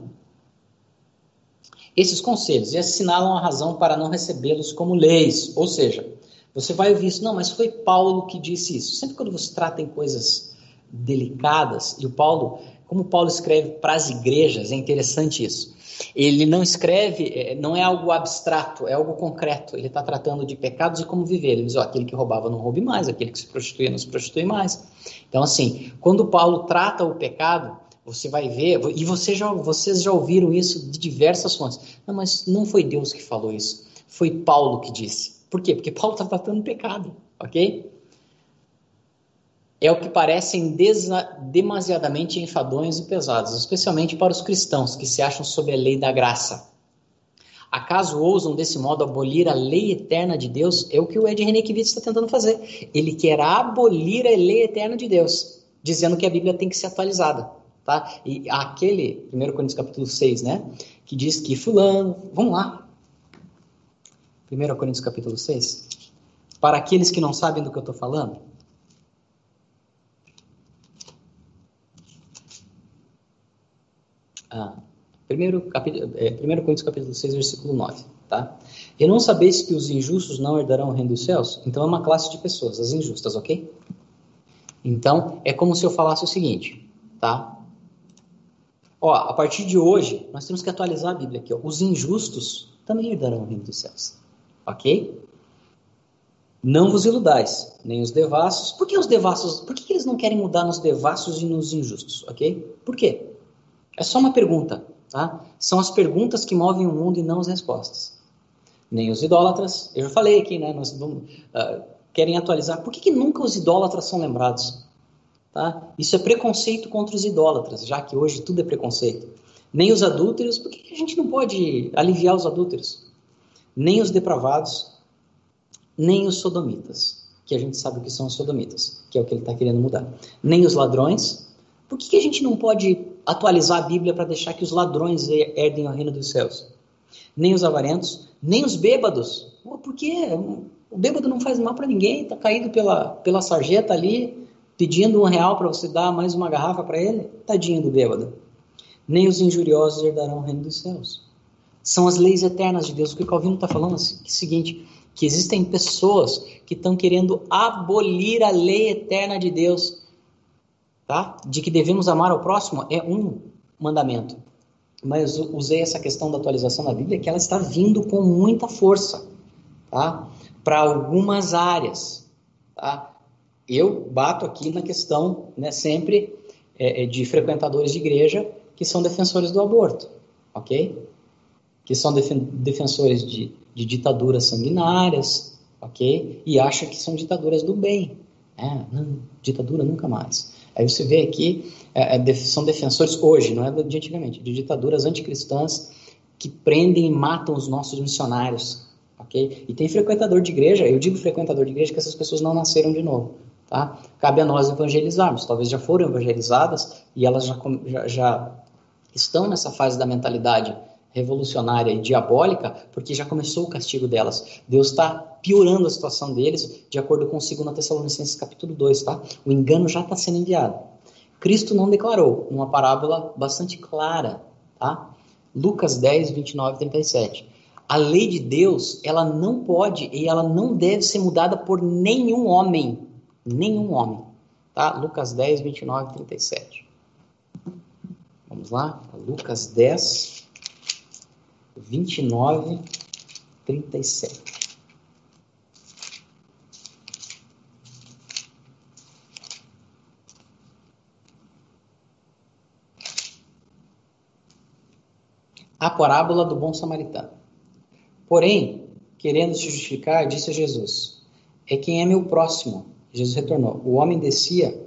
Esses conselhos assinalam a razão para não recebê-los como leis, ou seja, você vai ouvir isso, não, mas foi Paulo que disse isso. Sempre quando você trata em coisas delicadas, e o Paulo, como Paulo escreve para as igrejas, é interessante isso. Ele não escreve, é, não é algo abstrato, é algo concreto. Ele está tratando de pecados e como viver. Ele diz: ó, aquele que roubava não roube mais, aquele que se prostituía não se prostitui mais. Então, assim, quando Paulo trata o pecado, você vai ver, e você já, vocês já ouviram isso de diversas fontes. Não, mas não foi Deus que falou isso, foi Paulo que disse. Por quê? Porque Paulo está tratando pecado, ok? É o que parecem demasiadamente enfadonhos e pesados, especialmente para os cristãos que se acham sob a lei da graça. Acaso ousam desse modo abolir a lei eterna de Deus? É o que o Ed Renekiewicz está tentando fazer. Ele quer abolir a lei eterna de Deus, dizendo que a Bíblia tem que ser atualizada. Tá? E aquele, 1 Coríntios capítulo 6, né? Que diz que fulano, vamos lá. 1 Coríntios capítulo 6. Para aqueles que não sabem do que eu estou falando. Ah, primeiro, capítulo, é, 1 Coríntios capítulo 6, versículo 9. Tá? E não sabeis que os injustos não herdarão o reino dos céus? Então é uma classe de pessoas, as injustas, ok? Então, é como se eu falasse o seguinte, tá? Ó, a partir de hoje, nós temos que atualizar a Bíblia aqui. Ó. Os injustos também herdarão o reino dos céus. Ok? Não vos iludais, nem os devassos. Por que os devassos? Por que eles não querem mudar nos devassos e nos injustos? Ok? Por quê? É só uma pergunta, tá? São as perguntas que movem o mundo e não as respostas. Nem os idólatras. Eu já falei aqui, né? Nós uh, querem atualizar. Por que, que nunca os idólatras são lembrados? Tá? Isso é preconceito contra os idólatras, já que hoje tudo é preconceito. Nem os adúlteros, por que a gente não pode aliviar os adúlteros? Nem os depravados, nem os sodomitas, que a gente sabe o que são os sodomitas, que é o que ele está querendo mudar. Nem os ladrões. Por que a gente não pode atualizar a Bíblia para deixar que os ladrões herdem o reino dos céus? Nem os avarentos, nem os bêbados. Por quê? O bêbado não faz mal para ninguém, está caído pela, pela sarjeta ali, pedindo um real para você dar mais uma garrafa para ele, tadinho do bêbado. Nem os injuriosos herdarão o reino dos céus. São as leis eternas de Deus. O que o Calvino está falando é o seguinte, que existem pessoas que estão querendo abolir a lei eterna de Deus, tá? De que devemos amar ao próximo é um mandamento. Mas usei essa questão da atualização da Bíblia que ela está vindo com muita força, tá? Para algumas áreas, tá? eu bato aqui na questão, né, sempre é, é, de frequentadores de igreja que são defensores do aborto, ok? Que são defensores de, de ditaduras sanguinárias, ok? E acham que são ditaduras do bem. É, não, ditadura nunca mais. Aí você vê aqui, é, é são defensores hoje, não é de antigamente, de ditaduras anticristãs que prendem e matam os nossos missionários, ok? E tem frequentador de igreja, eu digo frequentador de igreja que essas pessoas não nasceram de novo, Tá? Cabe a nós evangelizarmos. Talvez já foram evangelizadas e elas já, já, já estão nessa fase da mentalidade revolucionária e diabólica, porque já começou o castigo delas. Deus está piorando a situação deles, de acordo com 2 Tessalonicenses capítulo 2, tá? O engano já está sendo enviado. Cristo não declarou, uma parábola bastante clara, tá? Lucas 10, 29 e 37. A lei de Deus, ela não pode e ela não deve ser mudada por nenhum homem, nenhum homem. Tá? Lucas 10, 29 e 37. Vamos lá? Lucas 10, 29, 37. A parábola do bom samaritano. Porém, querendo se justificar, disse a Jesus: É quem é meu próximo Jesus retornou. O homem descia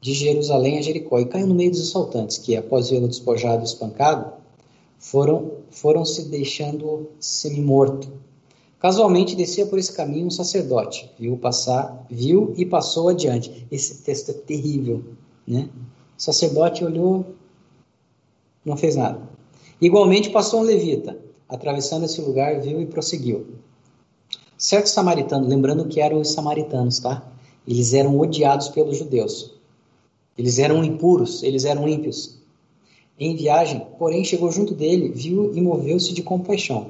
de Jerusalém a Jericó e caiu no meio dos assaltantes, que, após vê-lo despojado e espancado, foram, foram se deixando semi-morto. Casualmente descia por esse caminho um sacerdote, viu passar, viu e passou adiante. Esse texto é terrível, né? O sacerdote olhou, não fez nada. Igualmente passou um levita, atravessando esse lugar, viu e prosseguiu. Certo samaritano, lembrando que eram os samaritanos, tá? Eles eram odiados pelos judeus. Eles eram impuros, eles eram ímpios. Em viagem, porém, chegou junto dele, viu e moveu-se de compaixão.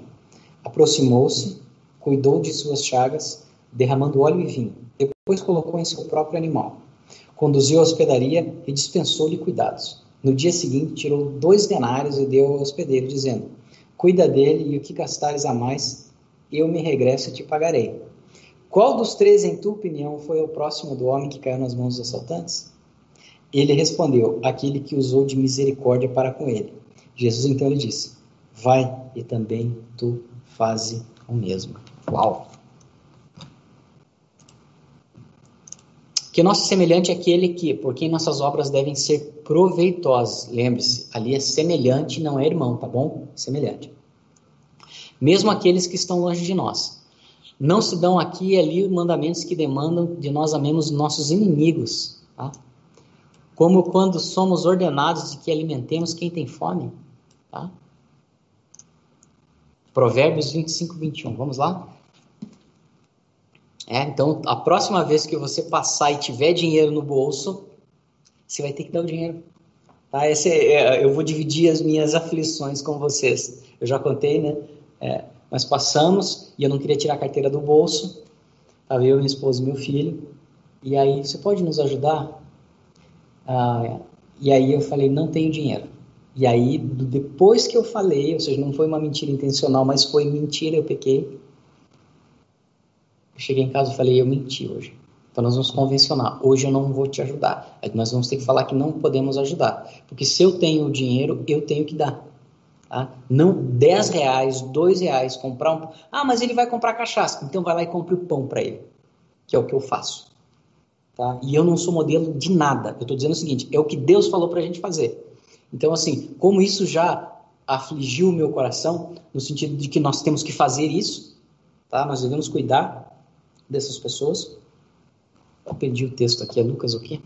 Aproximou-se, cuidou de suas chagas, derramando óleo e vinho. Depois colocou em seu próprio animal. Conduziu à hospedaria e dispensou-lhe cuidados. No dia seguinte, tirou dois denários e deu ao hospedeiro, dizendo: Cuida dele e o que gastares a mais, eu me regresso e te pagarei. Qual dos três, em tua opinião, foi o próximo do homem que caiu nas mãos dos assaltantes? Ele respondeu: aquele que usou de misericórdia para com ele. Jesus então lhe disse: Vai e também tu faze o mesmo. Uau! Que nosso semelhante é aquele que, por quem nossas obras devem ser proveitosas. Lembre-se, ali é semelhante, não é irmão, tá bom? Semelhante. mesmo aqueles que estão longe de nós. Não se dão aqui e ali mandamentos que demandam de nós amemos nossos inimigos, tá? Como quando somos ordenados de que alimentemos quem tem fome. Tá? Provérbios 25, 21. Vamos lá? É, então, a próxima vez que você passar e tiver dinheiro no bolso, você vai ter que dar o dinheiro. Tá? Esse é, eu vou dividir as minhas aflições com vocês. Eu já contei, né? É, nós passamos e eu não queria tirar a carteira do bolso. Estava eu, minha esposa e meu filho. E aí, você pode nos ajudar? Ah, e aí eu falei, não tenho dinheiro. E aí, depois que eu falei, ou seja, não foi uma mentira intencional, mas foi mentira, eu pequei. Eu cheguei em casa e falei, eu menti hoje. Então nós vamos convencionar. Hoje eu não vou te ajudar. Aí nós vamos ter que falar que não podemos ajudar. Porque se eu tenho o dinheiro, eu tenho que dar. Tá? Não 10 reais, 2 reais, comprar um. Ah, mas ele vai comprar cachaça. Então vai lá e compre o pão para ele. Que é o que eu faço. Tá? E eu não sou modelo de nada. Eu estou dizendo o seguinte: é o que Deus falou para a gente fazer. Então, assim, como isso já afligiu o meu coração, no sentido de que nós temos que fazer isso, tá? Nós devemos cuidar dessas pessoas. Eu perdi o texto aqui, é Lucas o quê?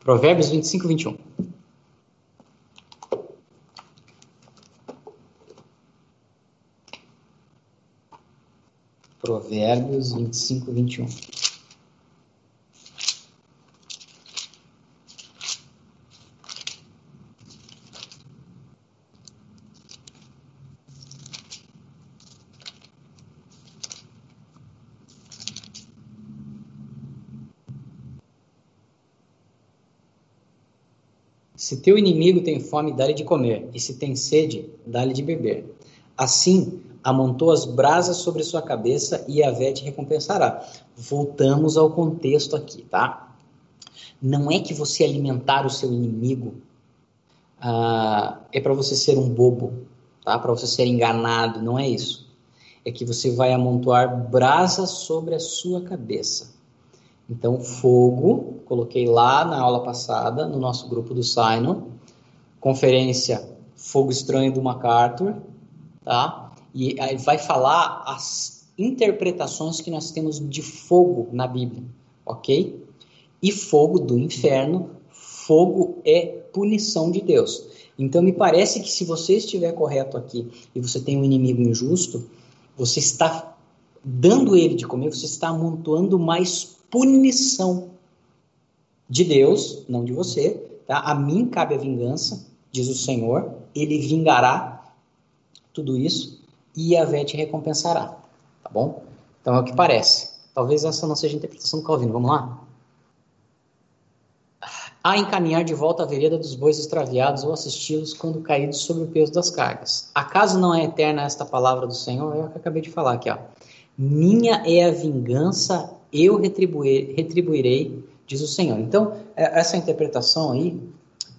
Provérbios 25, 21. Provérbios 25, 21. Se teu inimigo tem fome, dá-lhe de comer, e se tem sede, dá-lhe de beber. Assim, amontou as brasas sobre sua cabeça e a te recompensará. Voltamos ao contexto aqui, tá? Não é que você alimentar o seu inimigo ah, é para você ser um bobo, tá? Para você ser enganado, não é isso. É que você vai amontoar brasas sobre a sua cabeça. Então, fogo, coloquei lá na aula passada, no nosso grupo do Sino, conferência Fogo Estranho do MacArthur, tá? e vai falar as interpretações que nós temos de fogo na Bíblia, ok? E fogo do inferno, fogo é punição de Deus. Então me parece que se você estiver correto aqui e você tem um inimigo injusto, você está dando ele de comer, você está amontoando mais punição de Deus, não de você. Tá? A mim cabe a vingança, diz o Senhor, ele vingará tudo isso e Yahvé te recompensará. Tá bom? Então é o que parece. Talvez essa não seja a interpretação do Calvino. Vamos lá? A encaminhar de volta a vereda dos bois extraviados ou assisti-los quando caídos sobre o peso das cargas. Acaso não é eterna esta palavra do Senhor? É o que acabei de falar aqui, ó. Minha é a vingança, eu retribuirei, retribuirei diz o Senhor. Então, é, essa interpretação aí,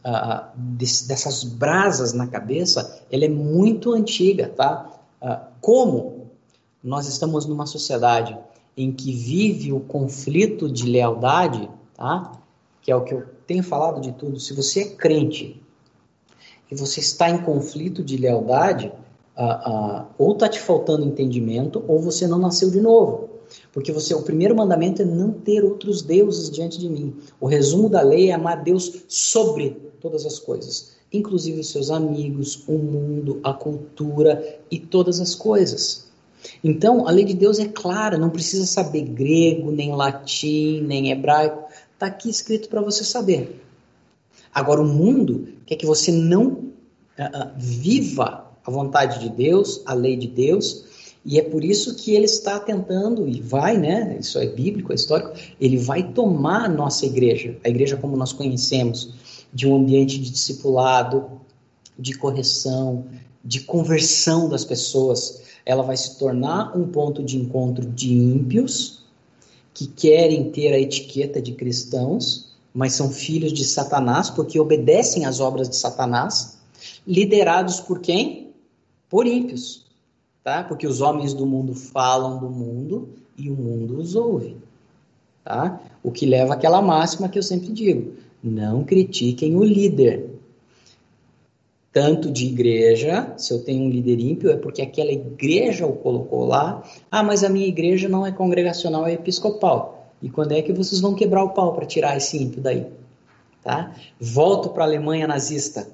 uh, dessas brasas na cabeça, ela é muito antiga, tá? Ah, como nós estamos numa sociedade em que vive o conflito de lealdade, tá? que é o que eu tenho falado de tudo, se você é crente e você está em conflito de lealdade, uh, uh, ou está te faltando entendimento, ou você não nasceu de novo. Porque você, o primeiro mandamento é não ter outros deuses diante de mim. O resumo da lei é amar Deus sobre todas as coisas inclusive os seus amigos, o mundo, a cultura e todas as coisas. Então, a lei de Deus é clara, não precisa saber grego, nem latim, nem hebraico. Está aqui escrito para você saber. Agora, o mundo quer que você não uh, viva a vontade de Deus, a lei de Deus, e é por isso que ele está tentando, e vai, né? Isso é bíblico, é histórico, ele vai tomar a nossa igreja, a igreja como nós conhecemos de um ambiente de discipulado, de correção, de conversão das pessoas. Ela vai se tornar um ponto de encontro de ímpios que querem ter a etiqueta de cristãos, mas são filhos de Satanás porque obedecem às obras de Satanás, liderados por quem? Por ímpios, tá? Porque os homens do mundo falam do mundo e o mundo os ouve, tá? O que leva àquela máxima que eu sempre digo: não critiquem o líder. tanto de igreja, se eu tenho um líder ímpio, é porque aquela igreja o colocou lá. Ah, mas a minha igreja não é congregacional, é episcopal. E quando é que vocês vão quebrar o pau para tirar esse ímpio daí? Tá? Volto para a Alemanha nazista.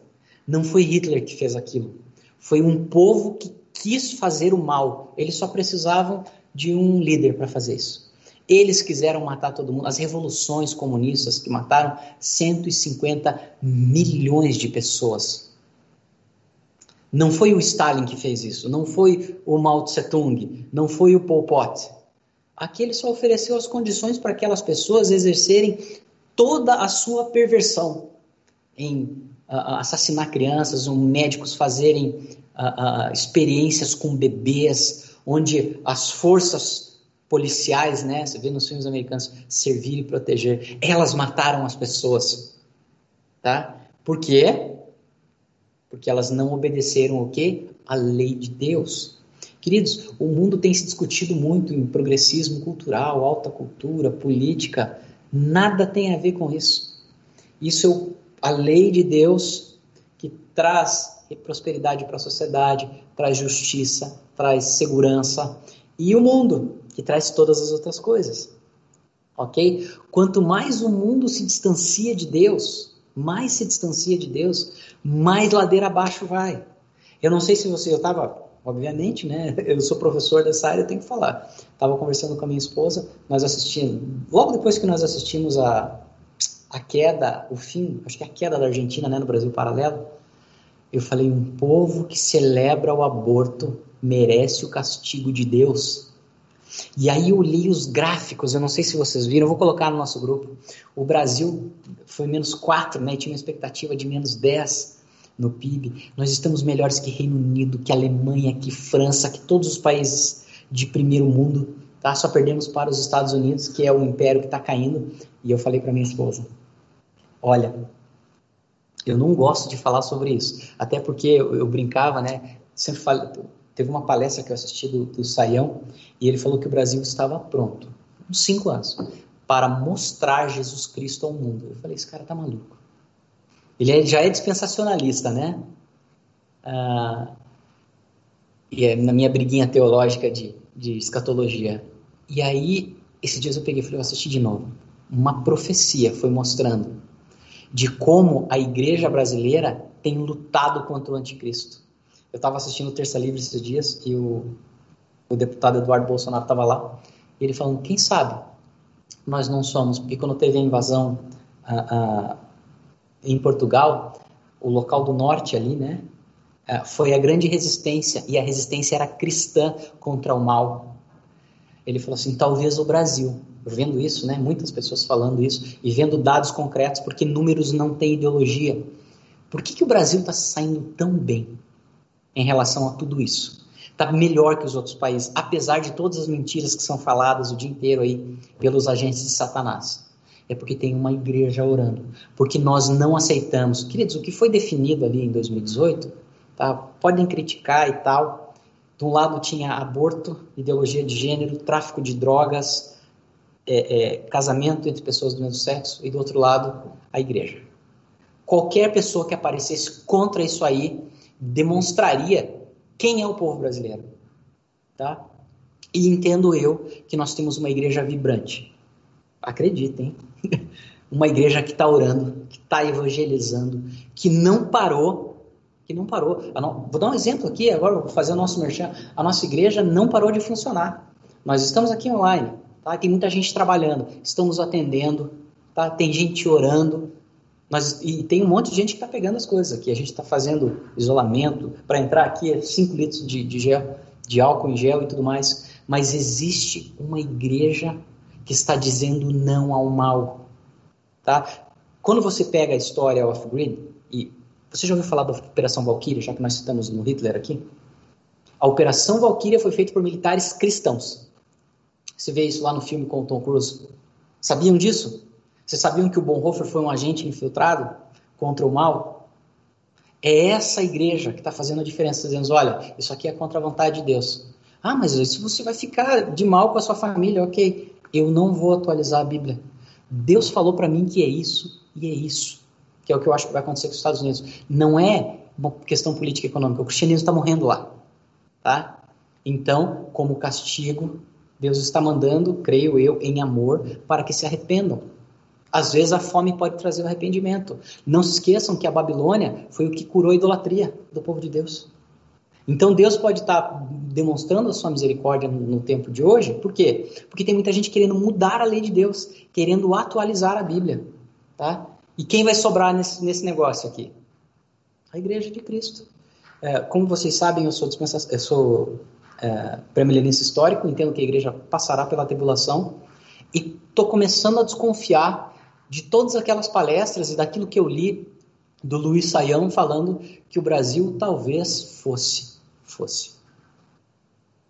Não foi Hitler que fez aquilo. Foi um povo que quis fazer o mal. Eles só precisavam de um líder para fazer isso. Eles quiseram matar todo mundo. As revoluções comunistas que mataram 150 milhões de pessoas. Não foi o Stalin que fez isso, não foi o Mao Tse Tung, não foi o Pol Pot. Aqui ele só ofereceu as condições para aquelas pessoas exercerem toda a sua perversão em uh, assassinar crianças, um, médicos fazerem uh, uh, experiências com bebês, onde as forças policiais, né, você vê nos filmes americanos, servir e proteger, elas mataram as pessoas, tá? Por quê? Porque elas não obedeceram o quê? A lei de Deus. Queridos, o mundo tem se discutido muito em progressismo cultural, alta cultura, política, nada tem a ver com isso. Isso é a lei de Deus que traz prosperidade para a sociedade, traz justiça, traz segurança, e o mundo, que traz todas as outras coisas. Ok? Quanto mais o mundo se distancia de Deus, mais se distancia de Deus, mais ladeira abaixo vai. Eu não sei se você, eu estava, obviamente, né? Eu sou professor dessa área, eu tenho que falar. Estava conversando com a minha esposa, nós assistimos, logo depois que nós assistimos a, a queda, o fim, acho que é a queda da Argentina, né, no Brasil Paralelo, eu falei, um povo que celebra o aborto merece o castigo de Deus. E aí eu li os gráficos, eu não sei se vocês viram, eu vou colocar no nosso grupo. O Brasil foi menos 4, né? Tinha uma expectativa de menos 10 no PIB. Nós estamos melhores que Reino Unido, que Alemanha, que França, que todos os países de primeiro mundo. Tá? Só perdemos para os Estados Unidos, que é o império que está caindo. E eu falei para minha esposa: olha, eu não gosto de falar sobre isso. Até porque eu, eu brincava, né? Sempre falei, Teve uma palestra que eu assisti do, do Saião e ele falou que o Brasil estava pronto, uns cinco anos, para mostrar Jesus Cristo ao mundo. Eu falei, esse cara tá maluco. Ele é, já é dispensacionalista, né? Ah, e é na minha briguinha teológica de, de escatologia. E aí, esses dias eu peguei e falei, eu assisti de novo. Uma profecia foi mostrando de como a igreja brasileira tem lutado contra o anticristo. Eu estava assistindo Terça Livre esses dias e o, o deputado Eduardo Bolsonaro estava lá. E ele falando: quem sabe nós não somos, porque quando teve a invasão em Portugal, o local do norte ali, né? foi a grande resistência e a resistência era cristã contra o mal. Ele falou assim: talvez o Brasil, vendo isso, né? Muitas pessoas falando isso e vendo dados concretos, porque números não têm ideologia. Por que, que o Brasil está saindo tão bem? Em relação a tudo isso. Está melhor que os outros países, apesar de todas as mentiras que são faladas o dia inteiro aí pelos agentes de Satanás. É porque tem uma igreja orando. Porque nós não aceitamos. Queridos, o que foi definido ali em 2018, tá? podem criticar e tal. De um lado tinha aborto, ideologia de gênero, tráfico de drogas, é, é, casamento entre pessoas do mesmo sexo, e do outro lado, a igreja. Qualquer pessoa que aparecesse contra isso aí demonstraria quem é o povo brasileiro, tá? E entendo eu que nós temos uma igreja vibrante. Acreditem. uma igreja que está orando, que está evangelizando, que não parou, que não parou. Vou dar um exemplo aqui, agora vou fazer o nosso merchan. A nossa igreja não parou de funcionar. Nós estamos aqui online, tá? Tem muita gente trabalhando, estamos atendendo, tá? Tem gente orando, mas, e tem um monte de gente que está pegando as coisas aqui. A gente está fazendo isolamento. Para entrar aqui é 5 litros de, de, gel, de álcool em gel e tudo mais. Mas existe uma igreja que está dizendo não ao mal. Tá? Quando você pega a história off-grid, e você já ouviu falar da Operação Valkyria, já que nós estamos no Hitler aqui? A Operação Valkyria foi feita por militares cristãos. Você vê isso lá no filme com o Tom Cruise. Sabiam disso? Vocês sabiam que o Bonhoeffer foi um agente infiltrado contra o mal? É essa igreja que está fazendo a diferença, dizendo: olha, isso aqui é contra a vontade de Deus. Ah, mas isso você vai ficar de mal com a sua família, ok. Eu não vou atualizar a Bíblia. Deus falou para mim que é isso e é isso. Que é o que eu acho que vai acontecer com os Estados Unidos. Não é uma questão política e econômica. O cristianismo está morrendo lá, tá? Então, como castigo, Deus está mandando, creio eu, em amor, para que se arrependam. Às vezes a fome pode trazer o arrependimento. Não se esqueçam que a Babilônia foi o que curou a idolatria do povo de Deus. Então Deus pode estar demonstrando a sua misericórdia no, tempo de hoje, por quê? Porque tem muita gente querendo mudar a lei de Deus, querendo atualizar a Bíblia, tá? E quem vai sobrar nesse, nesse negócio aqui? A Igreja de Cristo. É, como vocês sabem, eu sou, dispensa, eu sou é, histórico, entendo que a Igreja passará pela tribulação e estou começando a desconfiar de todas aquelas palestras e daquilo que eu li do Luiz Saião falando que o Brasil talvez fosse, fosse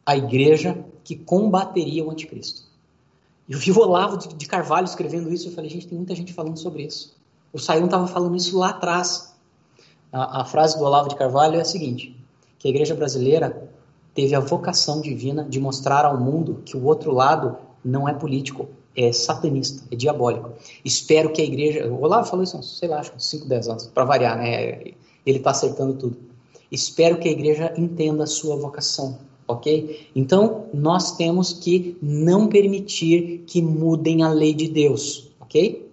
a igreja que combateria o anticristo. Eu vi o Olavo de Carvalho escrevendo isso e falei, gente, tem muita gente falando sobre isso. O Saião estava falando isso lá atrás. A, a, frase do Olavo de Carvalho é a seguinte, que a igreja brasileira teve a vocação divina de mostrar ao mundo que o outro lado não é político, é satanista, é diabólico. Espero que a igreja... O Olavo falou isso, sei lá, acho uns 5, 10 anos, para variar, né? Ele está acertando tudo. Espero que a igreja entenda a sua vocação ok? Então, nós temos que não permitir que mudem a lei de Deus, ok?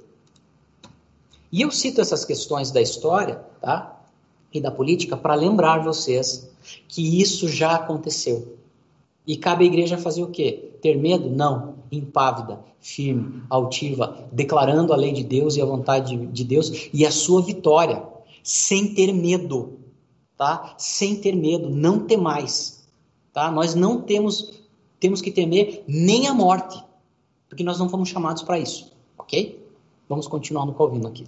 E eu cito essas questões da história, tá? E da política para lembrar vocês que isso já aconteceu. E cabe à igreja fazer o quê? Ter medo? Não. Impávida, firme, altiva, declarando a lei de Deus e a vontade de Deus e a sua vitória, sem ter medo, tá? Sem ter medo, não ter mais. Tá? Nós não temos, temos que temer nem a morte, porque nós não fomos chamados para isso, ok? Vamos continuar no Calvino aqui.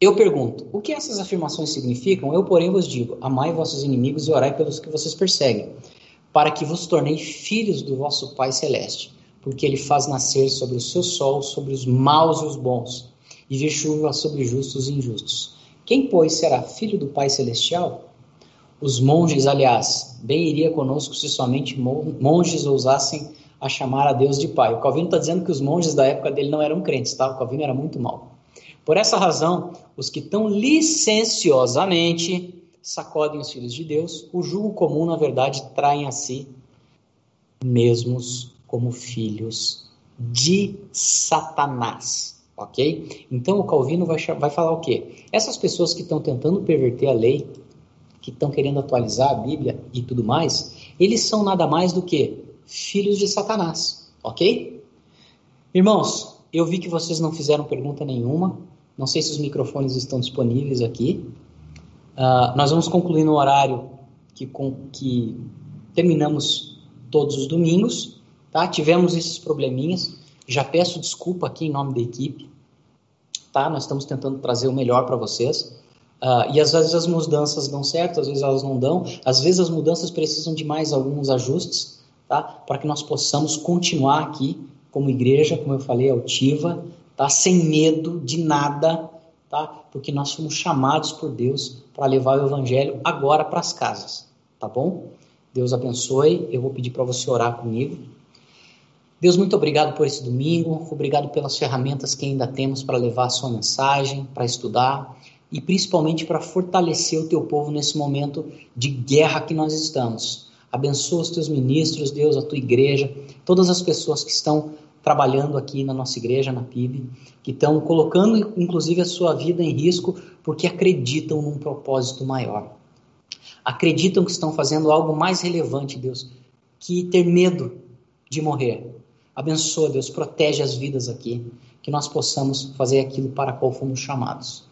Eu pergunto, o que essas afirmações significam? Eu, porém, vos digo: amai vossos inimigos e orai pelos que vocês perseguem, para que vos tornei filhos do vosso Pai Celeste, porque ele faz nascer sobre o seu sol, sobre os maus e os bons, e vir chuva sobre justos e injustos. Quem, pois, será filho do Pai Celestial? Os monges, aliás, bem iria conosco se somente monges ousassem a chamar a Deus de Pai. O Calvino está dizendo que os monges da época dele não eram crentes, tá? O Calvino era muito mal. Por essa razão, os que tão licenciosamente sacodem os filhos de Deus, o jugo comum, na verdade, traem a si mesmos como filhos de Satanás. Ok? Então o Calvino vai, vai falar o quê? Essas pessoas que estão tentando perverter a lei, que estão querendo atualizar a Bíblia e tudo mais, eles são nada mais do que filhos de Satanás, ok? Irmãos, eu vi que vocês não fizeram pergunta nenhuma, não sei se os microfones estão disponíveis aqui. Uh, nós vamos concluir no horário que, com, que terminamos todos os domingos, tá? Tivemos esses probleminhas, já peço desculpa aqui em nome da equipe, tá? Nós estamos tentando trazer o melhor para vocês. Uh, e às vezes as mudanças dão certo, às vezes elas não dão, às vezes as mudanças precisam de mais alguns ajustes, tá? Para que nós possamos continuar aqui como igreja, como eu falei, altiva, tá? Sem medo de nada, tá? Porque nós fomos chamados por Deus para levar o evangelho agora para as casas, tá bom? Deus abençoe. Eu vou pedir para você orar comigo. Deus, muito obrigado por esse domingo, obrigado pelas ferramentas que ainda temos para levar a sua mensagem, para estudar e principalmente para fortalecer o teu povo nesse momento de guerra que nós estamos. Abençoa os teus ministros, Deus, a tua igreja, todas as pessoas que estão trabalhando aqui na nossa igreja, na PIB, que estão colocando inclusive a sua vida em risco porque acreditam num propósito maior. Acreditam que estão fazendo algo mais relevante, Deus, que ter medo de morrer. Abençoa, Deus, protege as vidas aqui, que nós possamos fazer aquilo para qual fomos chamados.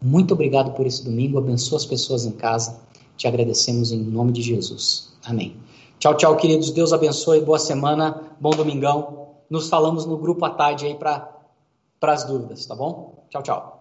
Muito obrigado por esse domingo. Abençoa as pessoas em casa. Te agradecemos em nome de Jesus. Amém. Tchau, tchau, queridos. Deus abençoe. Boa semana. Bom domingão. Nos falamos no grupo à tarde aí para as dúvidas, tá bom? Tchau, tchau.